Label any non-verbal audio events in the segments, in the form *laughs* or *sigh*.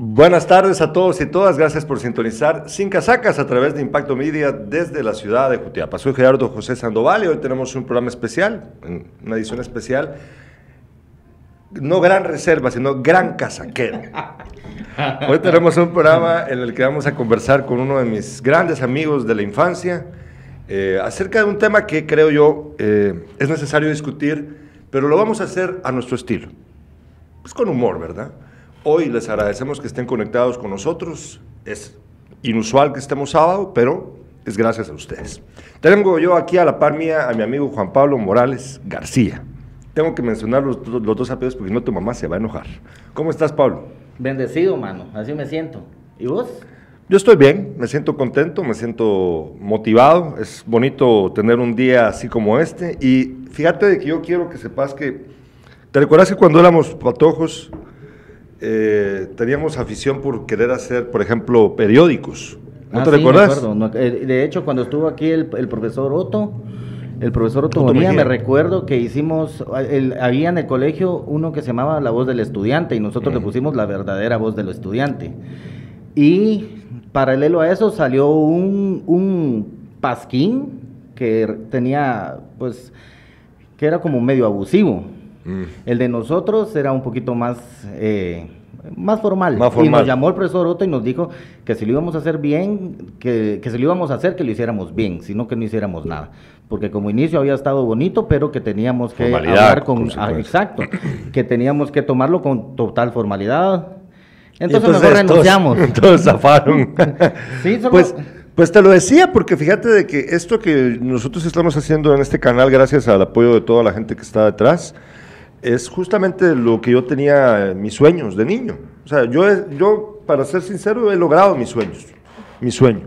Buenas tardes a todos y todas, gracias por sintonizar Sin Casacas a través de Impacto Media desde la ciudad de Jutiapa. Soy Gerardo José Sandoval y hoy tenemos un programa especial, una edición especial, no gran reserva, sino gran casaquero. *laughs* Hoy tenemos un programa en el que vamos a conversar con uno de mis grandes amigos de la infancia eh, acerca de un tema que creo yo eh, es necesario discutir, pero lo vamos a hacer a nuestro estilo, pues con humor, ¿verdad? Hoy les agradecemos que estén conectados con nosotros. Es inusual que estemos sábado, pero es gracias a ustedes. Tengo yo aquí a la par mía a mi amigo Juan Pablo Morales García. Tengo que mencionar los, dos apellidos porque no tu mamá se va a enojar. ¿Cómo estás, Pablo? Bendecido, mano. Así me siento. ¿Y vos? Yo estoy bien, me siento contento, me siento motivado. Es bonito tener un día así como este. Y fíjate de que yo quiero que sepas que. ¿Te recuerdas que cuando éramos patojos eh, teníamos afición por querer hacer, por ejemplo, periódicos. ¿No ah, te recuerdas? Eh, de hecho, cuando estuvo aquí el, profesor Otto, el profesor Otto, me recuerdo que hicimos, había en el colegio uno que se llamaba La Voz del Estudiante y nosotros le pusimos la verdadera voz del estudiante. Y paralelo a eso salió un, un pasquín que tenía, pues, que era como medio abusivo. Mm. El de nosotros era un poquito más, eh, más, formal. Y nos llamó el profesor Otto y nos dijo que si lo íbamos a hacer bien, que, que si lo íbamos a hacer, que lo hiciéramos bien, sino que no hiciéramos nada. Porque como inicio había estado bonito, pero que teníamos que hablar con... Ah, exacto, que teníamos que tomarlo con total formalidad. Entonces, mejor renunciamos. *laughs* Entonces zafaron. *laughs* sí, pues... Pues te lo decía, porque fíjate de que esto que nosotros estamos haciendo en este canal, gracias al apoyo de toda la gente que está detrás, es justamente lo que yo tenía, mis sueños de niño. O sea, yo, yo para ser sincero, he logrado mis sueños, mi sueño.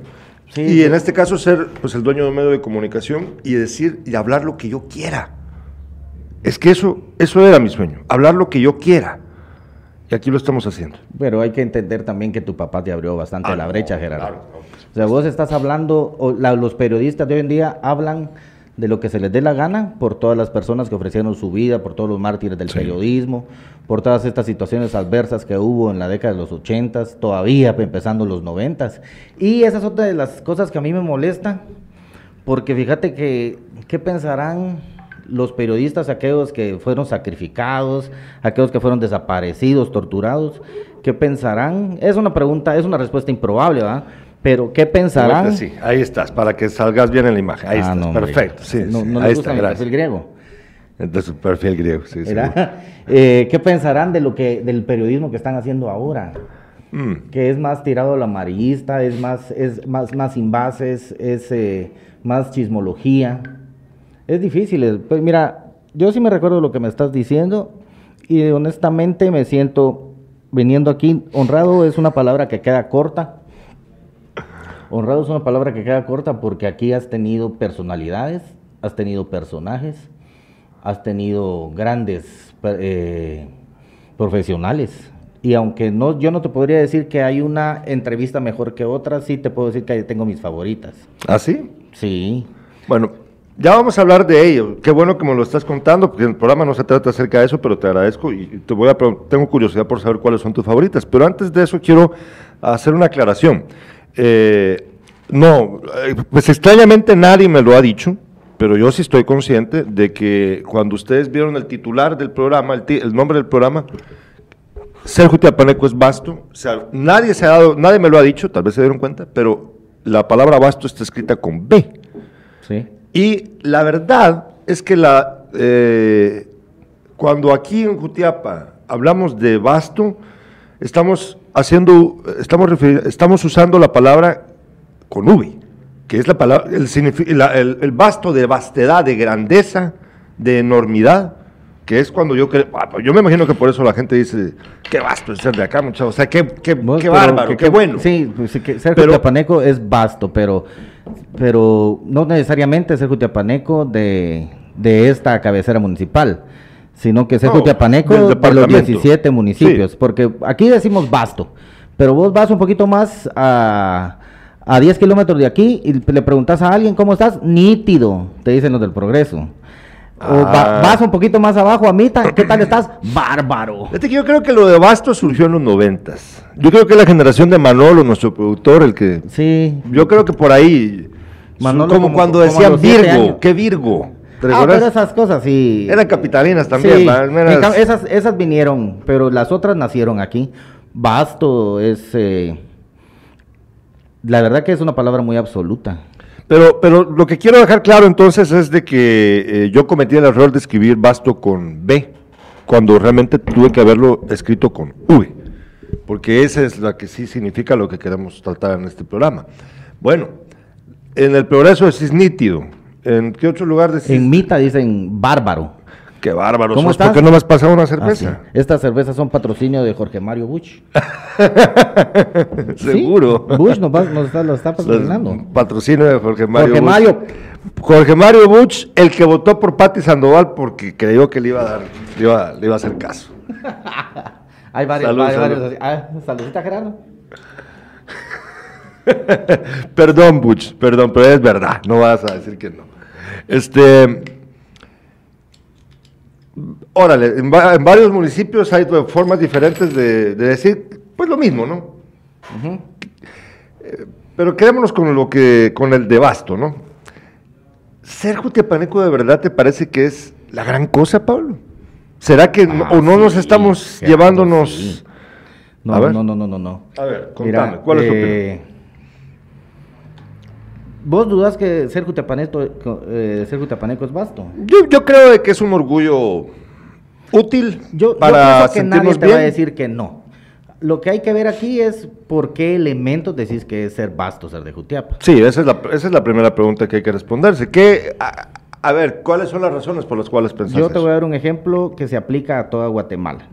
y en este caso ser pues, el dueño de un medio de comunicación y decir y hablar lo que yo quiera. Es que eso, eso era mi sueño, hablar lo que yo quiera. Y aquí lo estamos haciendo. Pero hay que entender también que tu papá te abrió bastante ah, la brecha, Gerardo. o sea, vos estás hablando, o los periodistas de hoy en día hablan de lo que se les dé la gana por todas las personas que ofrecieron su vida, por todos los mártires del periodismo, por todas estas situaciones adversas que hubo en la década de los ochentas, todavía empezando los noventas. Y esa es otra de las cosas que a mí me molesta, porque fíjate que, ¿qué pensarán los periodistas, aquellos que fueron sacrificados, aquellos que fueron desaparecidos, torturados? ¿Qué pensarán? Es una pregunta, es una respuesta improbable, ¿verdad? Pero, ¿qué pensarán? Sí, ahí estás, para que salgas bien en la imagen. Ahí ah, estás, perfecto. Sí, no, no ahí gusta está, perfil griego. Entonces, perfil griego, sí, sí. *laughs* Eh, ¿Qué pensarán de lo que, del periodismo que están haciendo ahora? Mm. Que es más tirado al amarillista, es más, es más, más sin bases, es eh, más chismología. Es difícil. Pues mira, yo sí me recuerdo lo que me estás diciendo y honestamente me siento viniendo aquí. Honrado es una palabra que queda corta Honrado es una palabra que queda corta porque aquí has tenido personalidades, has tenido personajes, has tenido grandes eh, profesionales. Y aunque no, yo no te podría decir que hay una entrevista mejor que otra, sí te puedo decir que tengo mis favoritas. ¿Ah, sí? Sí. Bueno, ya vamos a hablar de ello. Qué bueno que me lo estás contando, porque el programa no se trata acerca de eso, pero te agradezco y te voy a tengo curiosidad por saber cuáles son tus favoritas. Pero antes de eso quiero hacer una aclaración. Eh, no, eh, pues extrañamente nadie me lo ha dicho, pero yo sí estoy consciente de que cuando ustedes vieron el titular del programa, el, nombre del programa, Sergio Tiapaneco es vasto, o sea, nadie se ha dado, nadie me lo ha dicho, tal vez se dieron cuenta, pero la palabra vasto está escrita con B. Sí. Y la verdad es que la, eh, cuando aquí en Jutiapa hablamos de vasto, estamos haciendo, estamos, estamos usando la palabra con V, que es la palabra, el, el, vasto de vastedad, de grandeza, de enormidad, que es cuando yo creo, ah, pues yo me imagino que por eso la gente dice, qué vasto es ser de acá, muchachos, o sea, qué, qué, qué bárbaro, qué, bueno. Sí, pues, que Sergio Tapaneco es vasto, pero, pero no necesariamente Sergio Tapaneco de, de esta cabecera municipal sino que Sergio no, de los 17 municipios, porque aquí decimos vasto, pero vos vas un poquito más a, a 10 kilómetros de aquí y le preguntas a alguien cómo estás, nítido, te dicen los del progreso. O Ah. vas un poquito más abajo, Amita, ¿qué tal estás? Bárbaro. Fíjate que yo creo que lo de Basto surgió en los noventas. Yo creo que la generación de Manolo, nuestro productor, el que... Sí. Yo creo que por ahí... Manolo como, como- cuando como a decían Virgo. ¿Qué Virgo? ¿Te Ah, pero esas cosas sí. Eran capitalinas también, esas, esas vinieron, pero las otras nacieron aquí. Basto es... eh, la verdad que es una palabra muy absoluta. Pero, pero lo que quiero dejar claro entonces es de que eh, yo cometí el error de escribir Basto con B, cuando realmente tuve que haberlo escrito con V, porque esa es la que sí significa lo que queremos tratar en este programa. Bueno, en el progreso es nítido. ¿En qué otro lugar decís? En Mita dicen bárbaro. Qué bárbaro. ¿Cómo sos, ¿Por estás? qué no me has pasado una Ah, sí. cerveza? Estas cervezas son patrocinio de Jorge Mario Bush. *laughs* Seguro. Sí, Bush nos, va- nos está, lo está patrocinando. Patrocinio de Jorge Mario. Jorge. Mario. Jorge Mario Buch, el que votó por Patti Sandoval porque creyó que le iba a dar, le iba, le iba a hacer caso. *laughs* Hay varios, Salud, hay salud. varios. Ah, saludita, Gerardo. *laughs* Perdón, Buch, perdón, pero es verdad, no vas a decir que no. Este, órale, en, va- en varios municipios hay formas diferentes de, de decir, pues lo mismo, ¿no? Eh, Pero quedémonos con lo que, con el de Basto, ¿no? ¿Ser jutiapaneco de verdad te parece que es la gran cosa, Pablo? ¿Será que Ah, o no nos estamos llevándonos? sí. A No, ver. no, no, no, no, no. A ver, contame, Mira, ¿cuál es tu eh, ¿Vos dudas que ser jutapaneco, eh, ser es vasto? Yo, yo creo que es un orgullo útil Yo, yo para pienso que nadie sentirnos te bien. va a decir que no. Lo que hay que ver aquí es por qué elementos decís que es ser vasto, ser de Jutiapa. Sí, esa es, la, esa es la primera pregunta que hay que responderse. ¿Qué, a, a ver, ¿cuáles son las razones por las cuales pensás Yo te voy a dar un ejemplo que se aplica a toda Guatemala.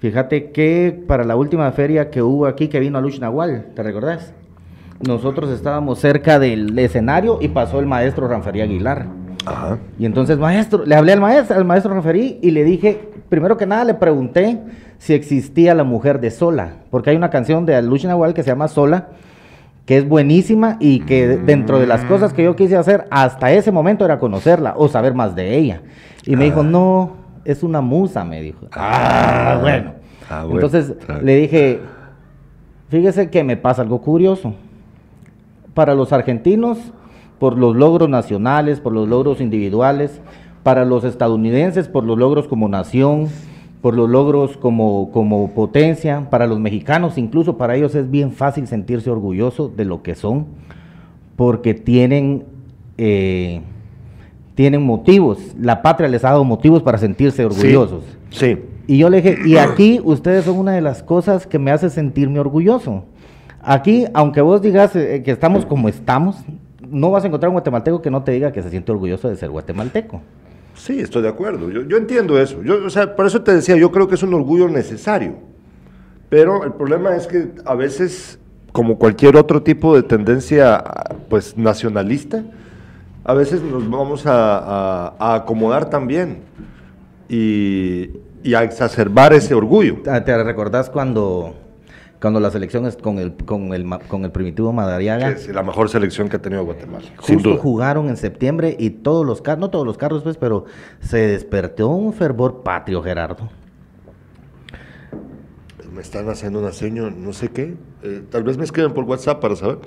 Fíjate que para la última feria que hubo aquí, que vino a Luch Nahual, ¿te recordás? Nosotros estábamos cerca del escenario y pasó el maestro Ranferí Aguilar. Ajá. Y entonces, maestro, le hablé al maestro, al maestro Ranferí y le dije, primero que nada le pregunté si existía la mujer de Sola, porque hay una canción de Luch Nahual que se llama Sola, que es buenísima y que de- dentro de las cosas que yo quise hacer hasta ese momento era conocerla o saber más de ella. Y me dijo, no, es una musa, me dijo. Ah, bueno. Ah, bueno. Entonces Ah. le dije, fíjese que me pasa algo curioso. Para los argentinos, por los logros nacionales, por los logros individuales, para los estadounidenses, por los logros como nación, por los logros como, como potencia, para los mexicanos incluso, para ellos es bien fácil sentirse orgulloso de lo que son, porque tienen, eh, tienen motivos, la patria les ha dado motivos para sentirse orgullosos. Sí. Y yo le dije, y aquí ustedes son una de las cosas que me hace sentirme orgulloso. Aquí, aunque vos digas eh, que estamos como estamos, no vas a encontrar un guatemalteco que no te diga que se siente orgulloso de ser guatemalteco. Sí, estoy de acuerdo. Yo, yo entiendo eso. Yo, o sea, por eso te decía, yo creo que es un orgullo necesario. Pero el problema es que a veces, como cualquier otro tipo de tendencia, pues nacionalista, a veces nos vamos a, a- a acomodar también y, y a exacerbar ese orgullo. Ah, ¿Te recordás cuando, cuando la selección es con el, con el, con el primitivo Madariaga? Es la mejor selección que ha tenido Guatemala, Justo jugaron en septiembre y todos los carros, no todos los carros, pues, pero se despertó un fervor patrio, Gerardo. Me están haciendo una seña, no sé qué. Eh, tal vez me escriben por WhatsApp para saber.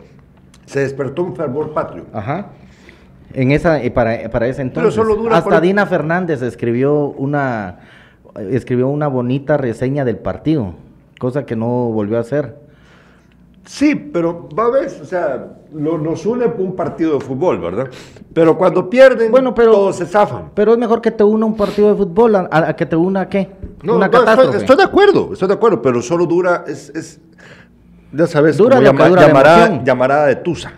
Se despertó un fervor patrio. Ajá. En esa, eh, para, para ese entonces. solo dura Hasta Dina Fernández escribió una, escribió una bonita reseña del partido, cosa que no volvió a hacer. Sí, pero va a ver, o sea, lo- nos une un partido de fútbol, ¿verdad? Pero cuando pierden, Bueno, pero- todos se zafan. Pero es mejor que te una un partido de fútbol a, a que te una qué? No, una no, catástrofe. estoy de acuerdo, estoy de acuerdo, pero solo dura, es, es ya sabes, Dura dura la llamará, emoción. llamarada de Tusa,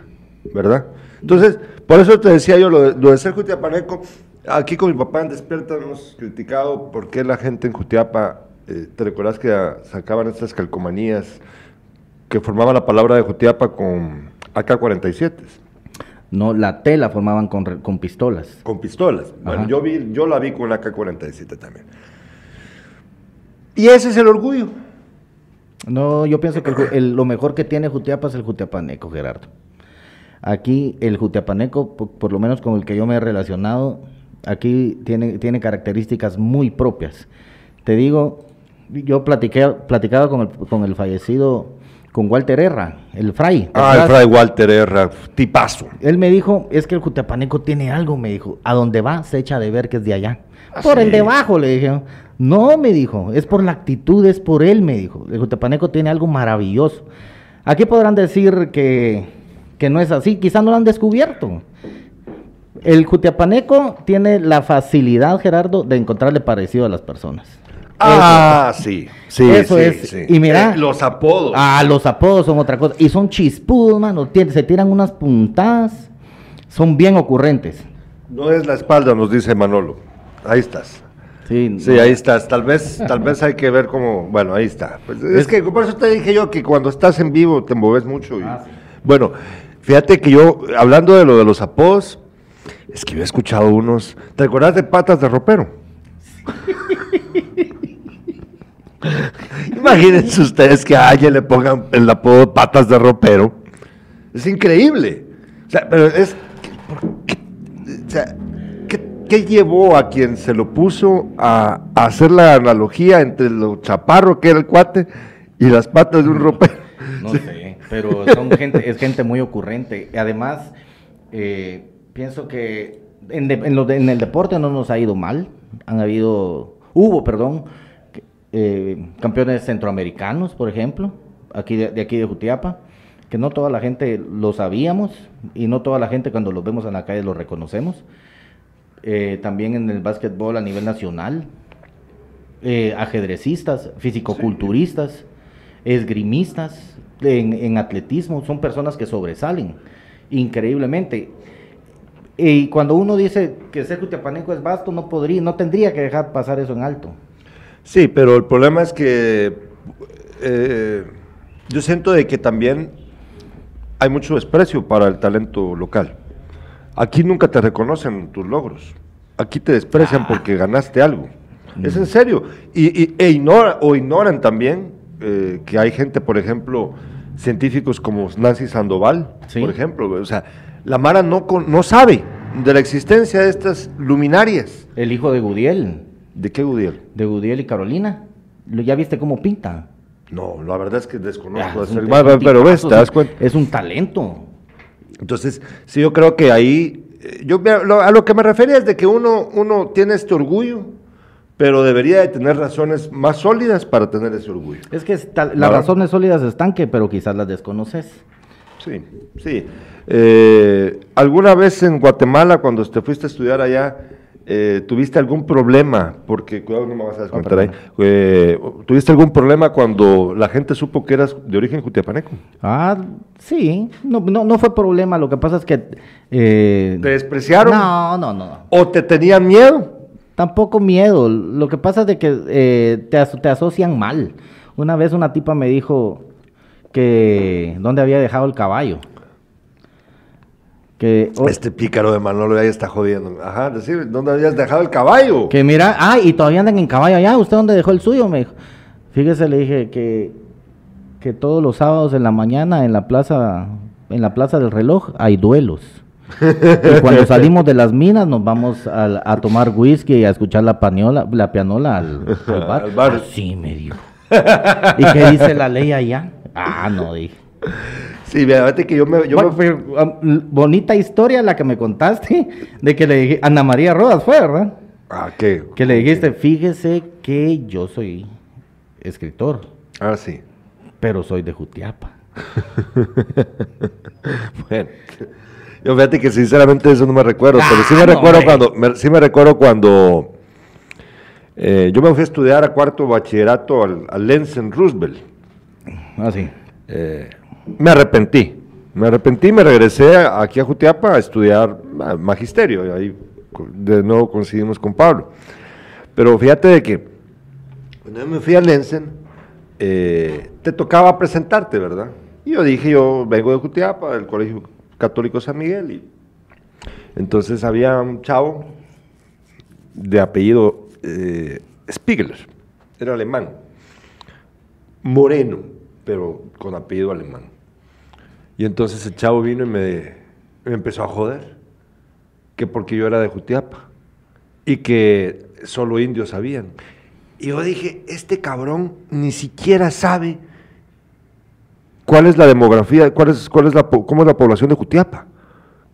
¿verdad? Entonces, por eso te decía yo lo de, lo de ser Jutiapaneco. Aquí con mi papá en Despierta hemos criticado por qué la gente en Jutiapa, eh, ¿te recuerdas que ah, sacaban estas calcomanías que formaban la palabra de Jutiapa con AK-47? No, la tela formaban con, con pistolas. Con pistolas. Bueno, yo, vi, yo la vi con la AK-47 también. Y ese es el orgullo. No, yo pienso que el ju- el- lo mejor que tiene Jutiapa es el Jutiapaneco, Gerardo. Aquí el Jutiapaneco, po- por, lo menos con el que yo me he relacionado, aquí tiene, tiene características muy propias. Te digo, yo platiqué, platicaba con el, con el fallecido, con Walter Herra, el fray. Ah, el fray Walter Herra, tipazo. Él me dijo, es que el Jutiapaneco tiene algo, me dijo, a donde va se echa de ver que es de allá. Ah, por el debajo, le dije. No, me dijo, es por la actitud, es por él, me dijo. El Jutiapaneco tiene algo maravilloso. Aquí podrán decir que, que no es así, quizás no lo han descubierto. El Jutiapaneco tiene la facilidad, Gerardo, de encontrarle parecido a las personas. Ah, sí, sí. Eso sí, es. sí. Y mira- Eh, los apodos. Ah, los apodos son otra cosa. Y son chispudos, mano. Se tiran unas puntadas. Son bien ocurrentes. No es la espalda, nos dice Manolo. Ahí estás. Sí, Sí, no. ahí estás. Tal vez, tal vez hay que ver cómo. Bueno, ahí está. Pues es, Es- que por eso te dije yo que cuando estás en vivo te mueves mucho. y- Ah, sí. Bueno, fíjate que yo, hablando de lo de los apodos, es que yo he escuchado unos. ¿Te acuerdas de patas de ropero? *laughs* *laughs* Imagínense ustedes que a alguien le pongan el apodo patas de ropero. Es increíble. O sea, pero es. ¿por qué? O sea, ¿qué, qué llevó a quien se lo puso a, a hacer la analogía entre lo chaparro que era el cuate y las patas de un ropero? No sé, pero son gente, es gente muy ocurrente. Y Además, eh, pienso que en, de- en lo de- en el deporte no nos ha ido mal. Han habido, hubo, perdón, eh, campeones centroamericanos, por ejemplo, aquí de, de aquí de Jutiapa, que no toda la gente lo sabíamos y no toda la gente cuando los vemos en la calle lo reconocemos. Eh, también en el básquetbol a nivel nacional, eh, ajedrecistas, fisicoculturistas, esgrimistas, en, en atletismo, son personas que sobresalen increíblemente. Y cuando uno dice que ser jutiapaneco es vasto, no podría, no tendría que dejar pasar eso en alto. Sí, pero el problema es que eh, yo siento de que también hay mucho desprecio para el talento local. Aquí nunca te reconocen tus logros. Aquí te desprecian Ah. porque ganaste algo. Mm. Es en serio. Y, y- e ignora, o ignoran también eh, que hay gente, por ejemplo, científicos como Nancy Sandoval, Sí. por ejemplo. O sea, la Mara no, no sabe de la existencia de estas luminarias. El hijo de Gudiel, ¿De qué Gudiel? de Gudiel y Carolina, ¿lo- ¿ya viste cómo pinta? No, la verdad es que desconozco. Es un- pero ves, te das cuenta. Es un talento. Entonces, sí, yo creo que ahí, eh, yo lo- a lo que me refería es de que uno, uno tiene este orgullo, pero debería de tener razones más sólidas para tener ese orgullo. Es que está- las razones sólidas están que, pero quizás las desconoces. Sí, sí. Eh, ¿Alguna vez en Guatemala, cuando te fuiste a estudiar allá, eh, tuviste algún problema? Porque, cuidado, no me vas a descontar ahí. Eh, ¿Tuviste algún problema cuando la gente supo que eras de origen jutiapaneco? Ah, sí, no, no, no fue problema, lo que pasa es que... eh, ¿Te despreciaron? No, no, no. ¿O te tenían miedo? Tampoco miedo. Lo que pasa es de que eh, te, aso- te asocian mal. Una vez una tipa me dijo que dónde había dejado el caballo. Que, Este pícaro de Manolo ahí está jodiendo. Ajá, decir, ¿dónde habías dejado el caballo? que mira, ah, y todavía andan en caballo allá. ¿Usted dónde dejó el suyo? Me dijo. Fíjese, le dije que, que todos los sábados en la mañana en la plaza, en la plaza del reloj hay duelos. *laughs* Y cuando salimos de las minas nos vamos al- a, tomar whisky y a escuchar la la pianola al, al bar. *laughs* Al bar. Así me dijo. ¿Y qué dice la ley allá? Ah, no, dije. Sí, fíjate que yo me... Yo Bueno, me- pero, um, bonita historia la que me contaste de que le dije, Ana María Rodas fue, ¿verdad? Ah, ¿qué? Que le dijiste, fíjese que yo soy escritor, Ah, sí. pero soy de Jutiapa. *laughs* Bueno. Yo fíjate que sinceramente eso no me recuerdo, pero sí me Ah, no, recuerdo cuando... me- sí me recuerdo cuando... eh, yo me fui a estudiar a cuarto bachillerato al, al Lenzen Roosevelt. Ah, sí. Eh, me arrepentí. Me arrepentí, me regresé aquí a Jutiapa a estudiar magisterio. y ahí de nuevo coincidimos con Pablo. Pero fíjate de que cuando yo me fui a Lenzen, eh, te tocaba presentarte, ¿verdad? Y yo dije, yo vengo de Jutiapa, del Colegio Católico San Miguel. Y entonces había un chavo de apellido eh, Spiegler, era alemán, moreno, pero con apellido alemán. Y entonces el chavo vino y me, me empezó a joder, que porque yo era de Jutiapa. y que solo indios sabían. Y yo dije, este cabrón ni siquiera sabe cuál es la demografía, cuál es, cuál es la, cómo es la población de Jutiapa,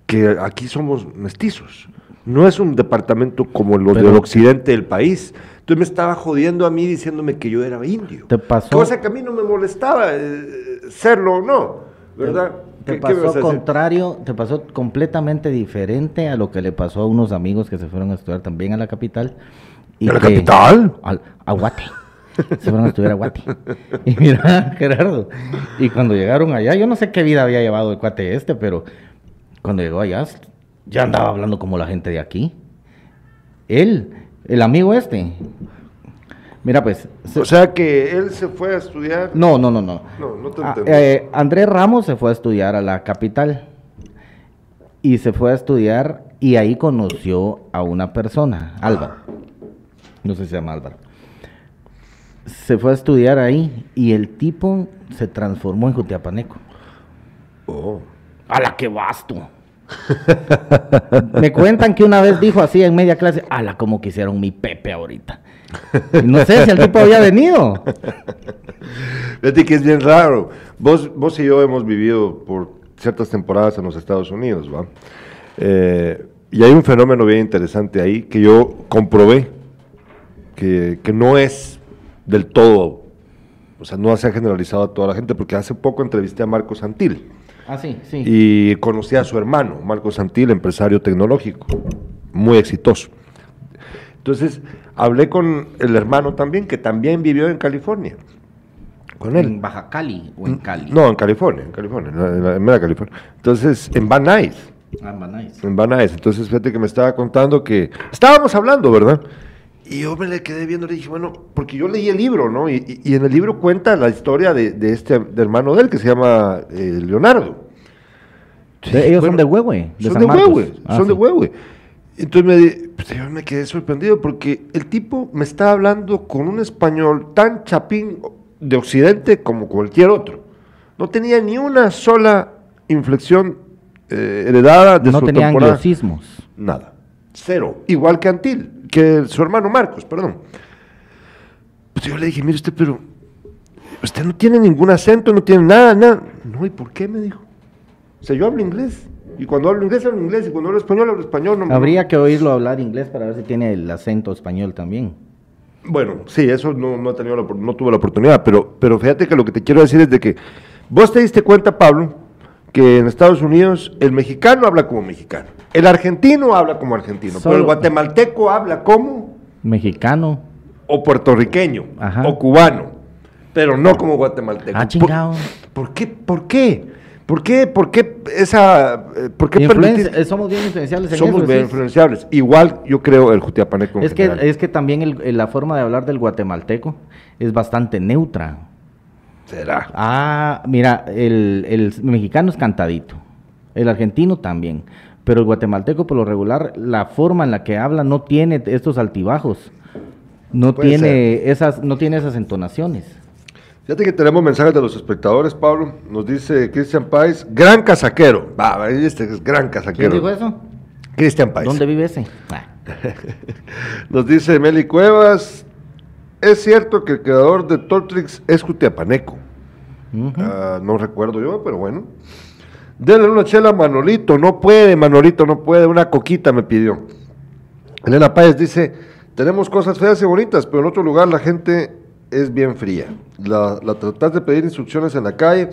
que aquí somos mestizos. No es un departamento como los del occidente del país. Entonces me estaba jodiendo a mí diciéndome que yo era indio. ¿Te pasó? Cosa que a mí no me molestaba eh, serlo o no, ¿verdad? Te, pasó contrario, te pasó completamente diferente a lo que le pasó a unos amigos que se fueron a estudiar también a la capital. Y ¿A la capital? a Guate. se fueron a estudiar a Guate. *laughs* Y mira, Gerardo, y cuando llegaron allá, yo no sé qué vida había llevado el cuate este, pero cuando llegó allá, ya andaba hablando como la gente de aquí. Él, el amigo este. Mira, pues. O sea que él se fue a estudiar. No, no, no, no. No, no te ah, eh, Andrés Ramos se fue a estudiar a la capital. Y se fue a estudiar y ahí conoció a una persona, Álvaro. No sé si se llama Álvaro. Se fue a estudiar ahí y el tipo se transformó en Jutiapaneco. Oh. A la que vas tú. Me cuentan que una vez dijo así en media clase, ala, como quisieron mi Pepe ahorita. no sé si el tipo había venido. Fíjate que es bien raro. Vos, vos y yo hemos vivido por ciertas temporadas en los Estados Unidos, ¿va? Eh, y hay un fenómeno bien interesante ahí que yo comprobé que, que no es del todo, o sea, no se ha generalizado a toda la gente, porque hace poco entrevisté a Marcos Santil Ah, sí, sí. Y conocí a su hermano, Marco Santil, empresario tecnológico, muy exitoso. Entonces, hablé con el hermano también, que también vivió en California. Con él. ¿En Baja Cali o en Cali? No, en California, en California, en, Media California. Entonces, en Van Nuys. Ah, en Van Nuys. En Van Nuys. Entonces, fíjate que me estaba contando que estábamos hablando, ¿verdad? Y yo me le quedé viendo, le dije, bueno, porque yo leí el libro, ¿no? Y, en el libro cuenta la historia de, este hermano de él, que se llama eh, Leonardo. ellos son de Huehue, de son, de Huehue ah, son de Huehue, Entonces me, pues, yo me quedé sorprendido porque el tipo me estaba hablando con un español tan chapín de Occidente como cualquier otro. No tenía ni una sola inflexión eh, heredada de no su tenía anglicismos. Nada. Cero. Igual que Antil que su hermano Marcos, perdón. Pues yo le dije, mire usted, pero usted no tiene ningún acento, no tiene nada, nada. No, ¿y por qué? Me dijo. O sea, yo hablo inglés. Y cuando hablo inglés, hablo inglés. Y cuando hablo español, hablo español. No, Habría que oírlo hablar inglés para ver si tiene el acento español también. Bueno, sí, eso no, no, he tenido no tuve la oportunidad. Pero, pero fíjate que lo que te quiero decir es de que vos te diste cuenta, Pablo, que en Estados Unidos el mexicano habla como mexicano. El argentino habla como argentino, pero el guatemalteco habla como mexicano o puertorriqueño o cubano, pero no como guatemalteco. Ah, chingado. ¿Por, qué? ¿Por qué? ¿Por qué? ¿Por qué esa eh, por qué eh, somos bien influenciables en Somos bien influenciables. Igual yo creo el jutiapaneco. Es que es que también la forma de hablar del guatemalteco es bastante neutra. ¿Será? Ah, mira, el, el mexicano es cantadito. El argentino también pero el guatemalteco por lo regular, la forma en la que habla no tiene estos altibajos, no tiene esas, no tiene esas entonaciones. Fíjate que tenemos mensajes de los espectadores, Pablo. Nos dice Cristian Páez, gran casaquero. Va, este es gran casaquero. ¿Quién dijo eso? Cristian Páez. ¿Dónde vive ese? *laughs* Ah. Nos dice Meli Cuevas, es cierto que el creador de Tortrix es Cutiapaneco. Ah, no recuerdo yo, pero bueno. Denle una chela a Manolito, no puede, Manolito, no puede, una coquita me pidió. Elena Páez dice, tenemos cosas feas y bonitas, pero en otro lugar la gente es bien fría. La, la tratas de pedir instrucciones en la calle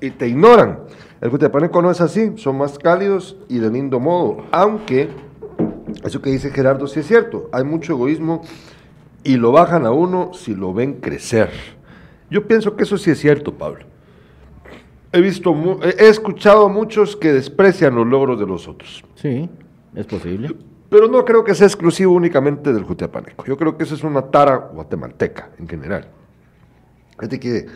y te ignoran. El Cutiapaneco no es así, son más cálidos y de lindo modo, aunque eso que dice Gerardo sí es cierto, hay mucho egoísmo y lo bajan a uno si lo ven crecer. Yo pienso que eso sí es cierto, Pablo. He visto, he escuchado a muchos que desprecian los logros de los otros. Sí, es posible. Pero no creo que sea exclusivo únicamente del Jutiapaneco. Yo creo que esa es una tara guatemalteca en general. Fíjate que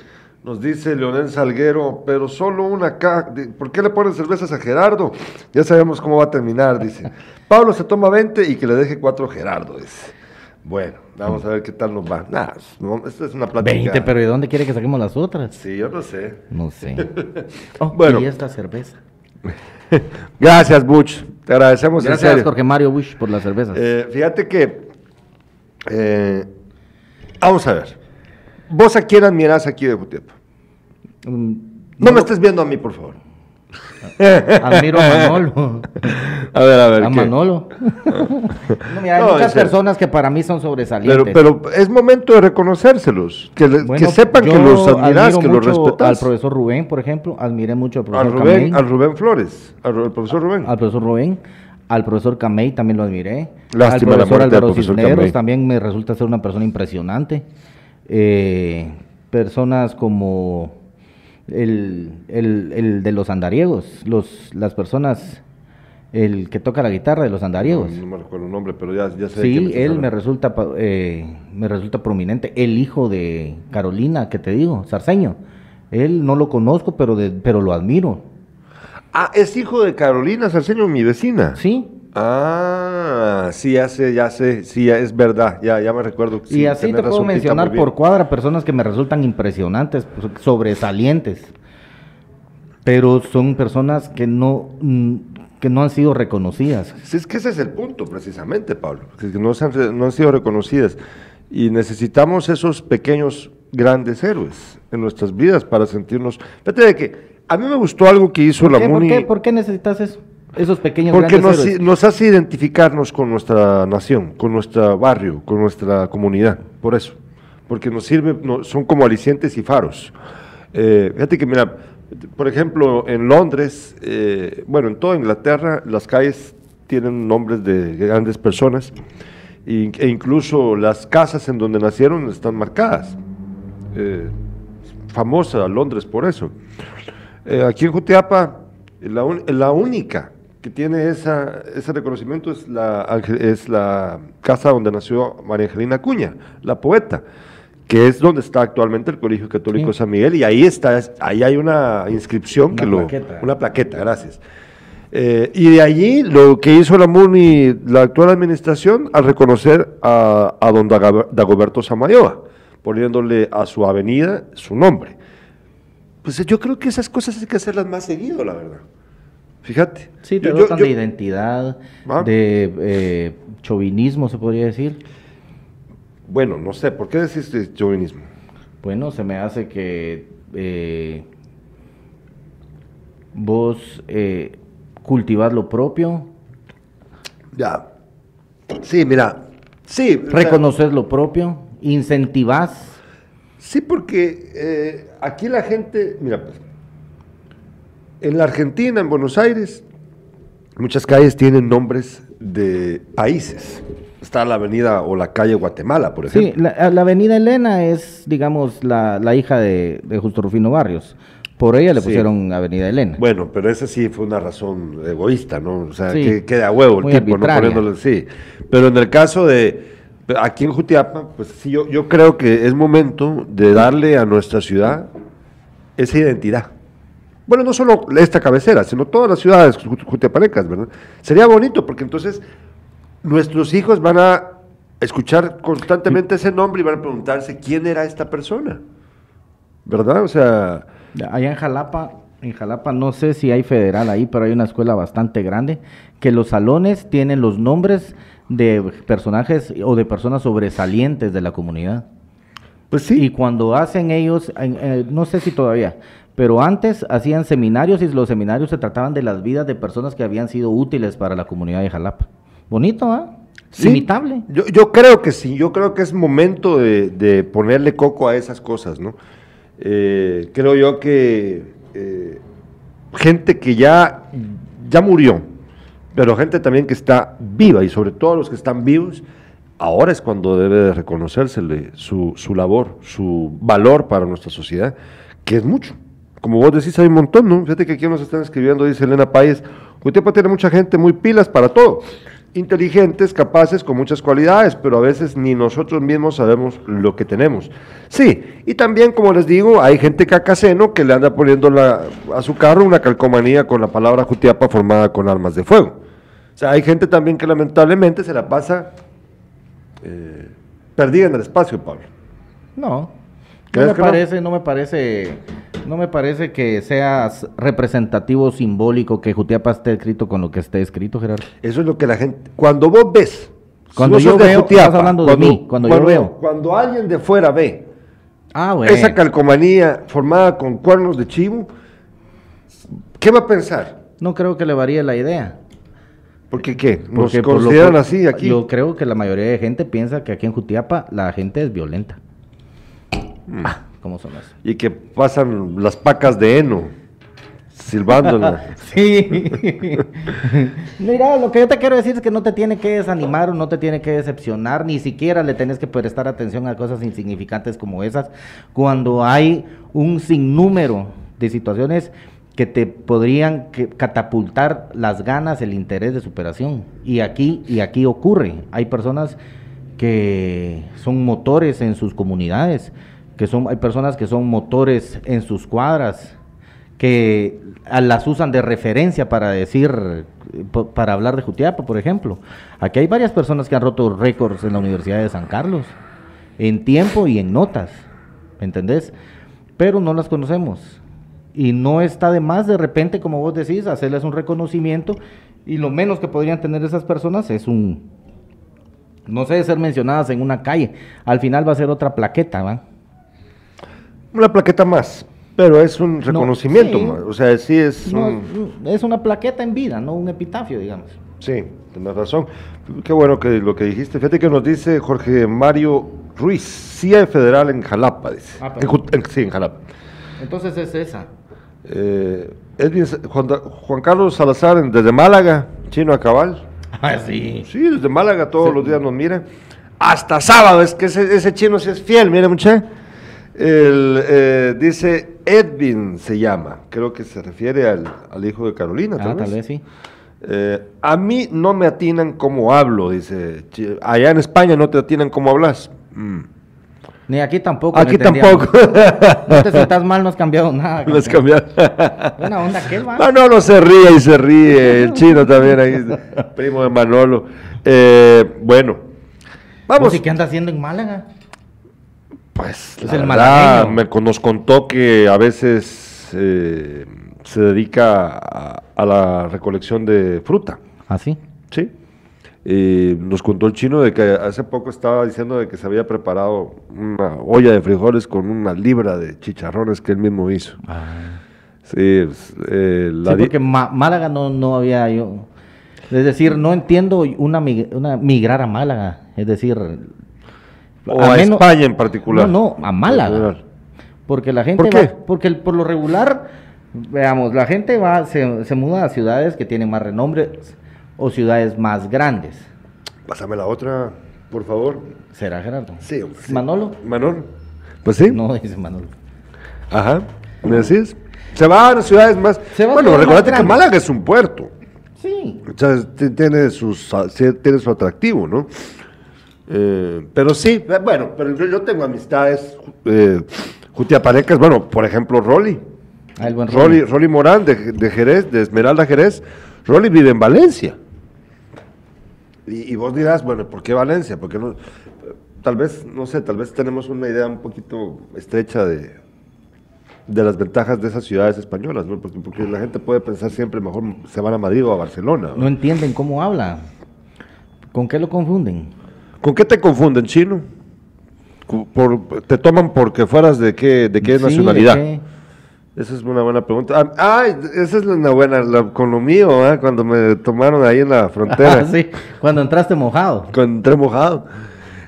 nos dice Leonel Salguero, pero solo una caja. ¿Por qué le ponen cervezas a Gerardo? Ya sabemos cómo va a terminar, dice. *laughs* Pablo se toma 20 y que le deje 4 a Gerardo, dice. Bueno, vamos a ver qué tal nos va. Nada, esta es una plática. 20, pero ¿de dónde quiere que saquemos las otras? Sí, yo no sé. No sé. *laughs* Oh, bueno, ¿y esta cerveza? *laughs* Gracias, Butch. Te agradecemos. Gracias, Jorge Mario Bush, por las cervezas. Eh, fíjate que. Eh, vamos a ver. ¿Vos a quién admirás aquí de Jutiapa? Mm, no, me estés viendo a mí, por favor. Admiro a Manolo. A ver, a ver. A Manolo. hay muchas personas que para mí son sobresalientes. Pero, pero es momento de reconocérselos. Que, que sepan que los admirás, que los respetas. Al profesor Rubén, por ejemplo, admiré mucho al profesor Rubén, Al Rubén Flores, al, profesor Rubén. Al profesor Rubén. Al profesor Camey también lo admiré. Lástima al profesor Álvaro Cisneros también me resulta ser una persona impresionante. Eh, personas como el, el, de los andariegos, los, las personas, el que toca la guitarra de los andariegos. No, me recuerdo el nombre, pero ya, ya sé. Sí, él me resulta, eh, me resulta prominente. El hijo de Carolina, que te digo, Sarceño. Él no lo conozco, pero, de, pero lo admiro. Ah, es hijo de Carolina Sarceño, mi vecina. Sí. Ah, sí, ya sé, ya sé, sí, es verdad, ya, ya me recuerdo. y así te puedo mencionar por cuadra personas que me resultan impresionantes, pues, sobresalientes, pero son personas que no, mm, que no han sido reconocidas. Sí, es que ese es el punto, precisamente, Pablo, que no, han, no han sido reconocidas. Y necesitamos esos pequeños, grandes héroes en nuestras vidas para sentirnos... Fíjate de que a mí me gustó algo que hizo la. ¿por qué? ¿Por qué necesitas eso? Esos pequeños Porque nos, nos, hace identificarnos con nuestra nación, con nuestro barrio, con nuestra comunidad, por eso. Porque nos sirve, son como alicientes y faros. Eh, fíjate que, mira, por ejemplo, en Londres, eh, bueno, en toda Inglaterra, las calles tienen nombres de grandes personas e incluso las casas en donde nacieron están marcadas. Eh, famosa Londres por eso. aquí en Jutiapa, la, la única que tiene esa, ese reconocimiento es la, es la casa donde nació María Angelina Cuña, la poeta, que es donde está actualmente el Colegio Católico San Miguel, y ahí está, ahí hay una inscripción, una que plaqueta. lo, una plaqueta, gracias. Eh, y de allí lo que hizo la MUNI, la actual administración, al reconocer a, a don Dagoberto Samayoa, poniéndole a su avenida su nombre. Pues yo creo que esas cosas hay que hacerlas más seguido, la verdad. Fíjate. Sí, te dotan de identidad, ah. de eh, chauvinismo, se podría decir. Bueno, no sé, ¿por qué decís chauvinismo? Bueno, se me hace que eh, vos eh, cultivás lo propio. Ya. Sí, mira. Sí. Reconoces lo propio, incentivás. Sí, porque eh, aquí la gente, mira, pues, en la Argentina, en Buenos Aires, muchas calles tienen nombres de países. Está la avenida o la calle Guatemala, por ejemplo. Sí, la, avenida Elena es, digamos, la, hija de, Justo Rufino Barrios. Por ella le pusieron Avenida Elena. Bueno, pero esa sí fue una razón egoísta, ¿no? O sea, que queda huevo el tipo, no poniéndole, sí. Pero en el caso de, aquí en Jutiapa, pues sí, yo, yo creo que es momento de darle a nuestra ciudad esa identidad. Bueno, no solo esta cabecera, sino todas las ciudades jutiapanecas, ¿verdad? Sería bonito porque entonces nuestros hijos van a escuchar constantemente ese nombre y van a preguntarse quién era esta persona, ¿verdad? O sea... Allá en Jalapa, en Jalapa no sé si hay federal ahí, pero hay una escuela bastante grande que los salones tienen los nombres de personajes o de personas sobresalientes de la comunidad. Pues sí. Y cuando hacen ellos, eh, no sé si todavía, pero antes hacían seminarios y los seminarios se trataban de las vidas de personas que habían sido útiles para la comunidad de Jalapa. Bonito, ¿ah? Sí, Yo, yo, creo que sí, yo creo que es momento de, ponerle coco a esas cosas, ¿no? Eh, creo yo que eh, gente que ya, ya murió, pero gente también que está viva y sobre todo los que están vivos, ahora es cuando debe de reconocérsele su, su labor, su valor para nuestra sociedad, que es mucho como vos decís, hay un montón, ¿no? Fíjate que aquí nos están escribiendo, dice Elena Páez, Jutiapa tiene mucha gente muy pilas para todo, inteligentes, capaces, con muchas cualidades, pero a veces ni nosotros mismos sabemos lo que tenemos. Sí, y también, como les digo, hay gente cacaceno que le anda poniendo a su carro una calcomanía con la palabra Jutiapa formada con armas de fuego. O sea, hay gente también que lamentablemente se la pasa eh, perdida en el espacio, Pablo. No, No me parece, no? me parece, no me parece que sea representativo, simbólico, que Jutiapa esté escrito con lo que esté escrito, Gerardo. Eso es lo que la gente, cuando vos ves, cuando yo veo, estás hablando de mí, cuando, yo veo. Cuando alguien de fuera ve ah, esa calcomanía formada con cuernos de chivo, ¿qué va a pensar? No creo que le varíe la idea. ¿Por qué qué? ¿Nos Porque consideran así aquí? Yo creo que la mayoría de gente piensa que aquí en Jutiapa la gente es violenta. Mm. Ah, ¿Cómo son eso? Y que pasan las pacas de heno silbándola. *laughs* sí. Mira, lo que yo te quiero decir es que no te tiene que desanimar o no te tiene que decepcionar, ni siquiera le tenés que prestar atención a cosas insignificantes como esas, cuando hay un sinnúmero de situaciones que te podrían catapultar las ganas, el interés de superación. Y aquí, y aquí ocurre. Hay personas que son motores en sus comunidades, que son, hay personas que son motores en sus cuadras, que las usan de referencia para decir, para hablar de Jutiapa, por ejemplo. Aquí hay varias personas que han roto récords en la Universidad de San Carlos, en tiempo y en notas, ¿me entendés? Pero no las conocemos. Y no está de más de repente, como vos decís, hacerles un reconocimiento y lo menos que podrían tener esas personas es un, no sé, ser mencionadas en una calle. Al final va a ser otra plaqueta, ¿va? Una plaqueta más, pero es un reconocimiento, o sea, sí es... Es una plaqueta en vida, no un epitafio, digamos. Sí, tienes razón. Qué bueno que lo que dijiste. Fíjate que nos dice Jorge Mario Ruiz, CIA Federal en Jalapa, dice. Ah, sí, en Jalapa. Entonces es esa. Eh, Juan, Carlos Salazar desde Málaga, chino a cabal. *laughs* Ah, sí. Sí, desde Málaga todos los días nos mira. Hasta sábado, es que ese, chino sí es fiel, mire mucha. El, eh, dice Edwin se llama, creo que se refiere al, hijo de Carolina. Tal, ah, vez. sí. Eh, a mí no me atinan como hablo, dice. Allá en España no te atinan como hablas. Mm. Ni aquí tampoco. Aquí tampoco. No te sientas mal, no has cambiado *laughs* nada. No has cambiado. Buena onda, ¿qué va? Manolo se ríe y se ríe. El chino también ahí, primo de Manolo. Eh, bueno, vamos. ¿Y qué anda haciendo en Málaga? Pues es el verdad, me, nos contó que a veces eh, se dedica a, a, la recolección de fruta. ¿Ah, sí? Sí. Y nos contó el chino de que hace poco estaba diciendo de que se había preparado una olla de frijoles con una libra de chicharrones que él mismo hizo. Ah. Sí, eh, sí, porque Málaga no, no había yo. Es decir, no entiendo una, una migrar a Málaga. Es decir, o a, España en particular. No, no, a Málaga. Porque la gente ¿Por qué? porque por lo regular, veamos, la gente va, se, se muda a ciudades que tienen más renombre o ciudades más grandes. Pásame la otra, por favor. ¿Será Gerardo? Sí, ¿Manolo? Manolo. Pues sí. No, dice Manolo. Ajá. ¿Me decís? Se va a ciudades más. bueno, recuerda que Málaga es un puerto. Sí. O sea, tiene, sus, tiene su atractivo, ¿no? Eh, pero sí, eh, bueno, pero yo, tengo amistades eh, jutiaparecas, bueno, por ejemplo, Rolly. Ah, el buen Rolly. Rolly, Morán de, de Jerez, de Esmeralda Jerez. Rolly vive en Valencia. Y, vos dirás, bueno, ¿por qué Valencia? Porque no, tal vez, no sé, tal vez tenemos una idea un poquito estrecha de, de las ventajas de esas ciudades españolas, ¿no? Porque, la gente puede pensar siempre, mejor se van a Madrid o a Barcelona. No, entienden cómo habla. ¿Con qué lo confunden? ¿Con qué te confunden, chino? Por, ¿Te toman porque fueras de qué, de qué nacionalidad? Esa es una buena pregunta. Ah, esa es una buena, con lo mío, ¿eh? cuando me tomaron ahí en la frontera. *laughs* Ah, sí, cuando entraste mojado. Cuando entré mojado.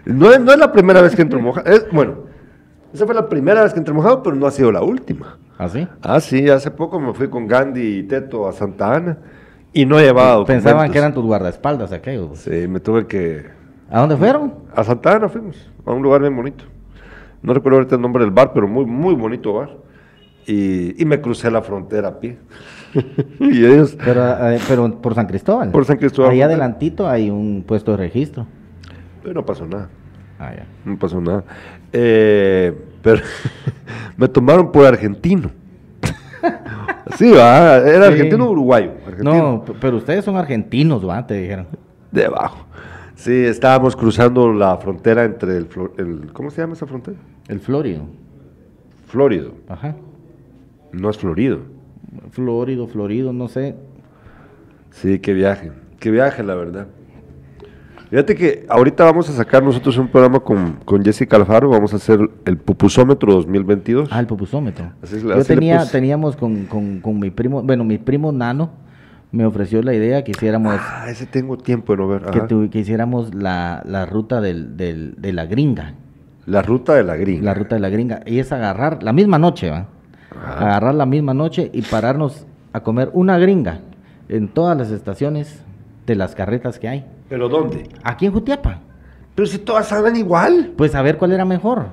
No es, no es la primera vez que entro mojado. Es, bueno, esa fue la primera vez que entré mojado, pero no ha sido la última. ¿Ah, sí? Ah, sí, hace poco me fui con Gandhi y Teto a Santa Ana y no he llevado Pensaban que eran tus guardaespaldas aquellos. Sí, me tuve que... ¿A dónde fueron? A Santa Ana fuimos, a un lugar bien bonito. No recuerdo ahorita el nombre del bar, pero muy, muy bonito bar y, me crucé la frontera a pie. *laughs* y ellos... Pero, eh, pero por San Cristóbal. Por San Cristóbal. Ahí adelantito hay un puesto de registro. Pero no pasó nada. Ah, ya. No pasó nada. Eh, pero *laughs* me tomaron por argentino. *laughs* sí, va, era argentino o uruguayo. No, pero ustedes son argentinos, va, te dijeron. Debajo. Sí, estábamos cruzando la frontera entre el, el ¿cómo se llama esa frontera? El Florido. Florido. Ajá. No es florido. Florido, florido, no sé. Sí, qué viaje. Qué viaje, la verdad. Fíjate que ahorita vamos a sacar nosotros un programa con, con Jessica Alfaro, vamos a hacer el pupusómetro 2022. Ah, el pupusómetro. Así es, Yo así tenía, teníamos con, con, con mi primo, bueno, mi primo Nano me ofreció la idea que hiciéramos, Ah, ese tengo tiempo de no ver. que, tu- que hiciéramos la, la ruta del, del- de la gringa. La ruta de la gringa. La ruta de la gringa. Y es agarrar la misma noche, ¿va? Ajá. Agarrar la misma noche y pararnos a comer una gringa en todas las estaciones de las carretas que hay. ¿Pero dónde? Aquí en Jutiapa. Pero si todas saben igual. Pues a ver cuál era mejor.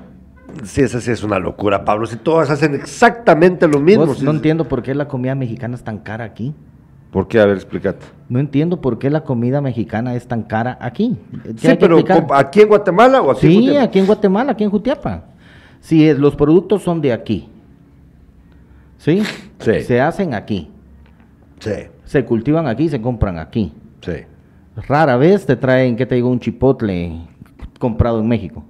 Sí, esa sí es una locura, Pablo. Si todas hacen exactamente lo mismo. Si- no entiendo por qué la comida mexicana es tan cara aquí. ¿Por qué? A ver, explícate. No entiendo por qué la comida mexicana es tan cara aquí. ¿Qué Sí, pero ¿aquí en Guatemala o aquí en Sí, aquí en Guatemala, aquí en Jutiapa. Si es- los productos son de aquí. ¿Sí? Sí. Se hacen aquí. Sí, Se cultivan aquí, se compran aquí. sí. Rara vez te traen, ¿qué te digo? Un chipotle comprado en México.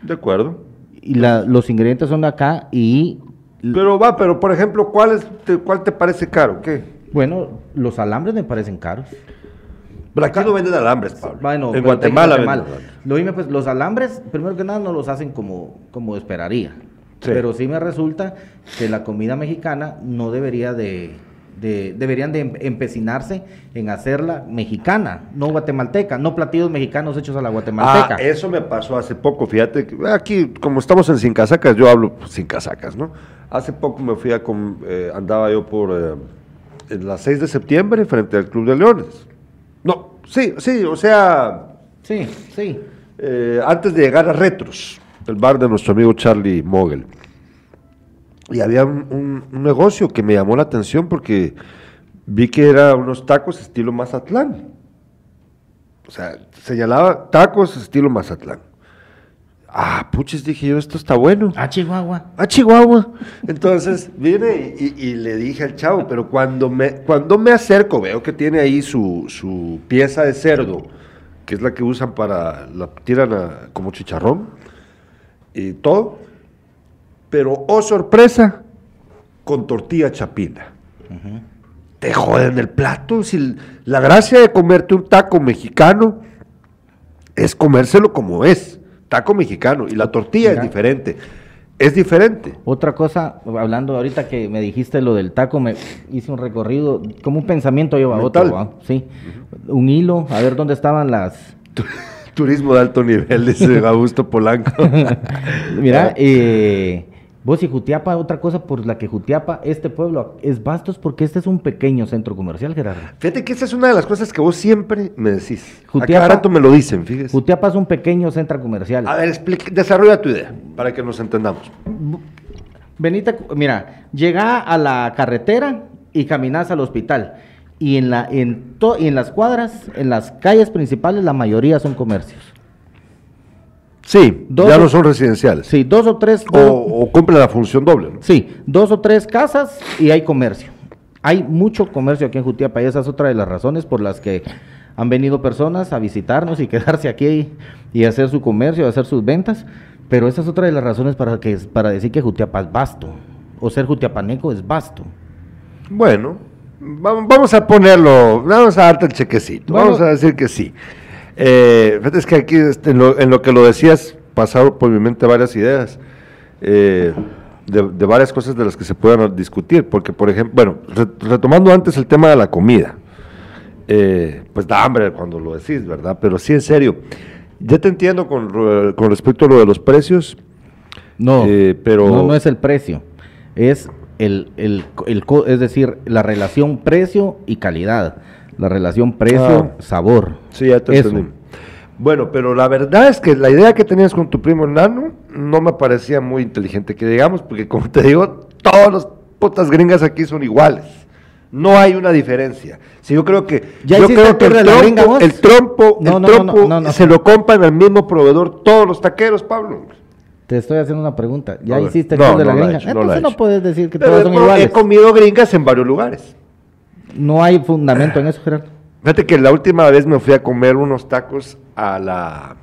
De acuerdo. Y la- los ingredientes son de acá y, Pero va, pero por ejemplo, ¿cuál, es, te, cuál te parece caro? ¿Qué? Bueno, los alambres me parecen caros. Pero aquí no venden alambres, Pablo. Bueno, en Guatemala, alambres. Lo dime, pues, los alambres, primero que nada, no los hacen como, como esperaría. Sí. Pero sí me resulta que la comida mexicana no debería de, de- deberían de em- empecinarse en hacerla mexicana, no guatemalteca, no platillos mexicanos hechos a la guatemalteca. Ah, eso me pasó hace poco, fíjate, que aquí como estamos en Sin Casacas, yo hablo pues, sin casacas, ¿no? Hace poco me fui a, com- eh, andaba yo por eh, en la 6 de septiembre frente al Club de Leones. No, sí, sí, o sea, Sí, sí. eh, antes de llegar a Retros, el bar de nuestro amigo Charlie Mogel. Y había un, un- un negocio que me llamó la atención porque vi que era unos tacos estilo Mazatlán. O sea, señalaba tacos estilo Mazatlán. Ah, puches, dije yo, esto está bueno. Ah, Chihuahua. Ah, Chihuahua. Entonces vine y, le dije al chavo, pero cuando me, cuando me acerco, veo que tiene ahí su, su pieza de cerdo, que es la que usan para, la tiran a- como chicharrón y todo. Pero, oh sorpresa, con tortilla chapina. Te joden el plato. Si la gracia de comerte un taco mexicano es comérselo como es, taco mexicano, y la tortilla Mira. es diferente. Es diferente. Otra cosa, hablando ahorita que me dijiste lo del taco, me hice un recorrido, como un pensamiento lleva a otro. ¿va? sí. Un hilo, a ver dónde estaban las, Turismo de alto nivel, dice *laughs* Augusto Polanco. Mira, *laughs* eh, vos y Jutiapa, otra cosa por la que Jutiapa, este pueblo es vastos porque este es un pequeño centro comercial, Gerardo. Fíjate que esa es una de las cosas que vos siempre me decís. A Jutiapa- cada rato me lo dicen, fíjese. Jutiapa es un pequeño centro comercial. A ver, explica, desarrolla tu idea para que nos entendamos. Venite, mira, llega a la carretera y caminas al hospital. Y en, la, en, to- y en las cuadras, en las calles principales, la mayoría son comercios. Sí, Dos ya o- no son residenciales. Sí, dos o tres. O, o cumplen la función doble, ¿no? Sí, dos o tres casas y hay comercio. Hay mucho comercio aquí en Jutiapa y esa es otra de las razones por las que han venido personas a visitarnos y *laughs* quedarse aquí y hacer su comercio, hacer sus ventas. Pero esa es otra de las razones para, que, para decir que Jutiapa es vasto. O ser jutiapaneco es vasto. Bueno, va- vamos a ponerlo, vamos a darte el chequecito, Bueno. vamos a decir que sí. Eh, es que aquí este, en, lo, en lo que lo decías pasaron por mi mente varias ideas eh, de, de varias cosas de las que se puedan discutir, porque por ejemplo, bueno, re- retomando antes el tema de la comida, eh, pues da hambre cuando lo decís, ¿verdad? Pero sí, en serio, ya te entiendo con, con respecto a lo de los precios, No, Eh, pero- no, no es el precio, es el, el, el es decir, la relación precio y calidad, la relación precio-sabor. Sí, ya te Eso. entendí. Bueno, pero la verdad es que la idea que tenías con tu primo Nano no me parecía muy inteligente, que digamos, porque como te digo, todos los putas gringas aquí son iguales. No hay una diferencia. Sí, yo creo que, ¿Ya yo creo que el trompo, el trompo, No, el no, no, trompo no, no, no. se lo compran al mismo proveedor todos los taqueros, Pablo. Te estoy haciendo una pregunta. ¿Ya hiciste el de la he gringa? hecho, Entonces no, puedes decir que todas son he, he iguales. comido gringas en varios lugares. No hay fundamento en eso, Gerardo. Fíjate que la última vez me fui a comer unos tacos a la.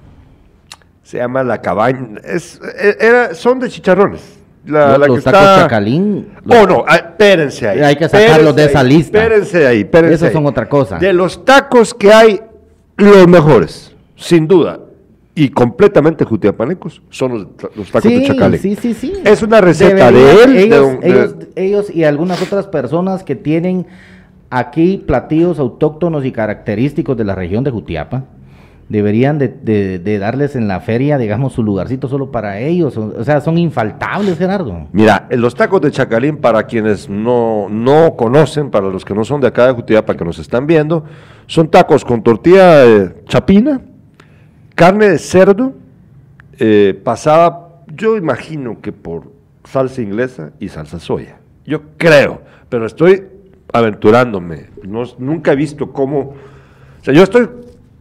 Se llama La Cabaña. Es, e- era, son de chicharrones. La, los, que tacos está... chacalín. Oh, no, ah, espérense ahí. Hay que sacarlos de esa ahí, lista. Espérense ahí, espérense Esos ahí. son otra cosa. De los tacos que hay, los mejores, sin duda, y completamente jutiapanecos, son los, los tacos de sí, chacalín. sí, sí, sí. Es una receta de él, de Ellos, de- ellos y algunas otras personas que tienen aquí platillos autóctonos y característicos de la región de Jutiapa. Deberían de, darles en la feria, digamos, su lugarcito solo para ellos. O, sea, son infaltables, Gerardo. Mira, los tacos de chacalín, para quienes no, no conocen, para los que no son de acá de Jutiapa, que nos están viendo, son tacos con tortilla de chapina, carne de cerdo, eh, pasada, yo imagino que por salsa inglesa y salsa soya. Yo creo, pero estoy aventurándome. No- nunca he visto cómo. O sea, yo estoy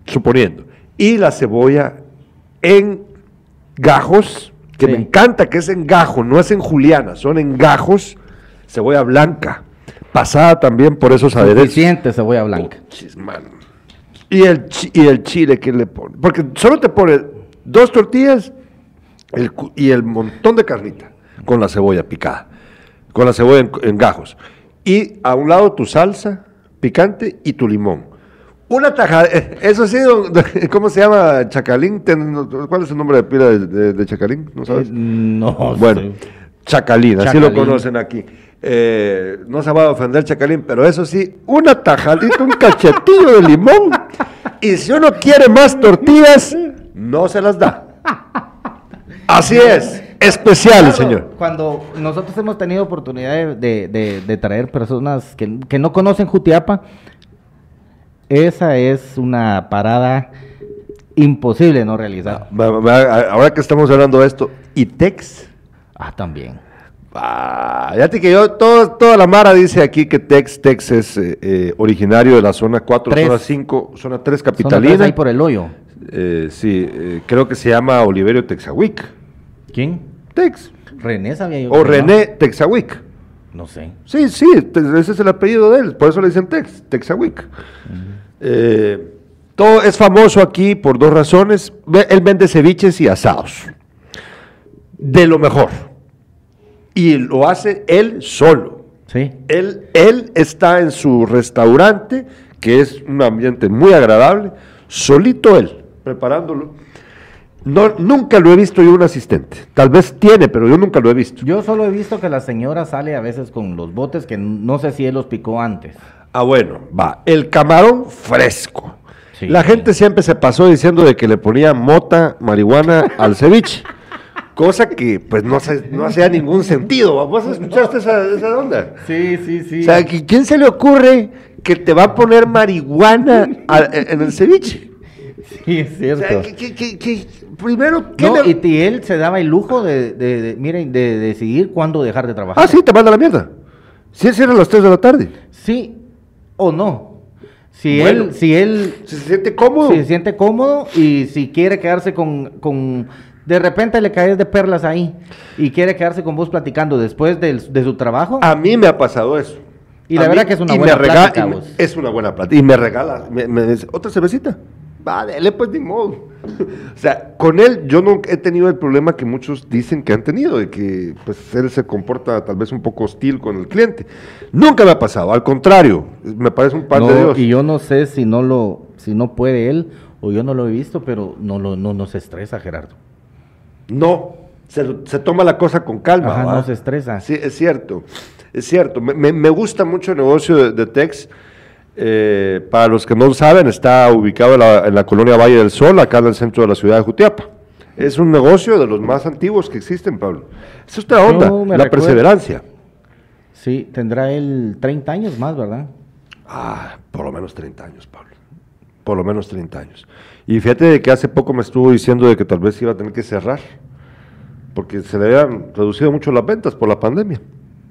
suponiendo. Y la cebolla en gajos, que Sí. me encanta que es en gajo, no es en juliana, son en gajos, cebolla blanca, pasada también por esos aderezos. Suficiente cebolla blanca. Mano. Y el, y el chile que le pone. Porque solo te pone dos tortillas el y el montón de carnita con la cebolla picada, con la cebolla en, en gajos. Y a un lado tu salsa picante y tu limón. Una tajada, eh, eso sí, *laughs* ¿cómo se llama? Chacalín, ¿cuál es el nombre de pila de, de- de Chacalín? ¿No sabes? Eh, no Bueno, sé. Chacalín, así lo conocen aquí. Eh, no se va a ofender Chacalín, pero eso sí, una tajadita, un cachetillo de limón. Y si uno quiere más tortillas, no se las da. Así es, especial, Claro, señor. Cuando nosotros hemos tenido oportunidad de, de- de- de traer personas que, que no conocen Jutiapa, esa es una parada imposible no realizar. Va- Ahora que estamos hablando de esto, ¿y Tex? Ah, también. Ah, fíjate que yo, todo- toda la Mara dice aquí que Tex, Tex es eh, eh, originario de la zona 4, Tres. zona 5, zona 3 Son atrás capitalina. ahí por el hoyo. Eh, sí, creo que se llama Oliverio Texahuic. ¿Quién? Tex. René sabía yo. O René Texahuic. No, No sé. Sí, sí, ese es el apellido de él, por eso le dicen Tex, Texahuic. Eh, todo es famoso aquí por dos razones. Él vende ceviches y asados. De lo mejor. Y lo hace él solo. Sí. Él, él está en su restaurante, que es un ambiente muy agradable, solito él, preparándolo. No, nunca lo he visto yo un asistente. Tal vez tiene, pero yo nunca lo he visto. Yo solo he visto que la señora sale a veces con los botes que no sé si él los picó antes. Ah, bueno, va. El camarón fresco. Sí. La gente siempre se pasó diciendo de que le ponía mota, marihuana *laughs* al ceviche. Cosa que, pues, no, se- no hacía ningún sentido. ¿Vos escuchaste esa, esa onda? Sí, sí, sí. O sea, ¿qui- ¿quién se le ocurre que te va a poner marihuana a- en el ceviche? *laughs* sí, es O cierto. sea, que, que- que- que- primero, ¿qué No, le- y, él se daba el lujo de, de, de- miren, de decidir cuándo dejar de trabajar. Ah, sí, te manda la mierda. Si él cierra a las 3 de la tarde. Sí o no. Si Bueno. él, si él Si se siente cómodo. si se siente cómodo y si quiere quedarse con, con de repente le caes de perlas ahí y quiere quedarse con vos platicando después del- de su trabajo. A mí me ha pasado eso. Y la A verdad mí- que es una buena regala- plática, vos. Es una buena plática. Y me regala, me, me dice, otra cervecita. Va, dele pues ni modo. *laughs* o sea, con él yo no he tenido el problema que muchos dicen que han tenido, de que pues él se comporta tal vez un poco hostil con el cliente. Nunca me ha pasado, al contrario, me parece un pan No, de Dios. y yo no sé si no lo si no puede él o yo no lo he visto, pero no lo no, no se estresa, Gerardo. No, se, se toma la cosa con calma. Ajá, no se estresa. Sí, es cierto, es cierto. Me, me- me gusta mucho el negocio de, de Tex. Eh, para los que no lo saben, está ubicado en la, en la colonia Valle del Sol, acá en el centro de la ciudad de Jutiapa. Es un negocio de los más antiguos que existen, Pablo. Es otra onda, la recuerdo- perseverancia. Sí, tendrá él 30 años más, ¿verdad? Ah, por lo menos 30 años, Pablo. Por lo menos 30 años. Y fíjate de que hace poco me estuvo diciendo de que tal vez iba a tener que cerrar, porque se le habían reducido mucho las ventas por la pandemia.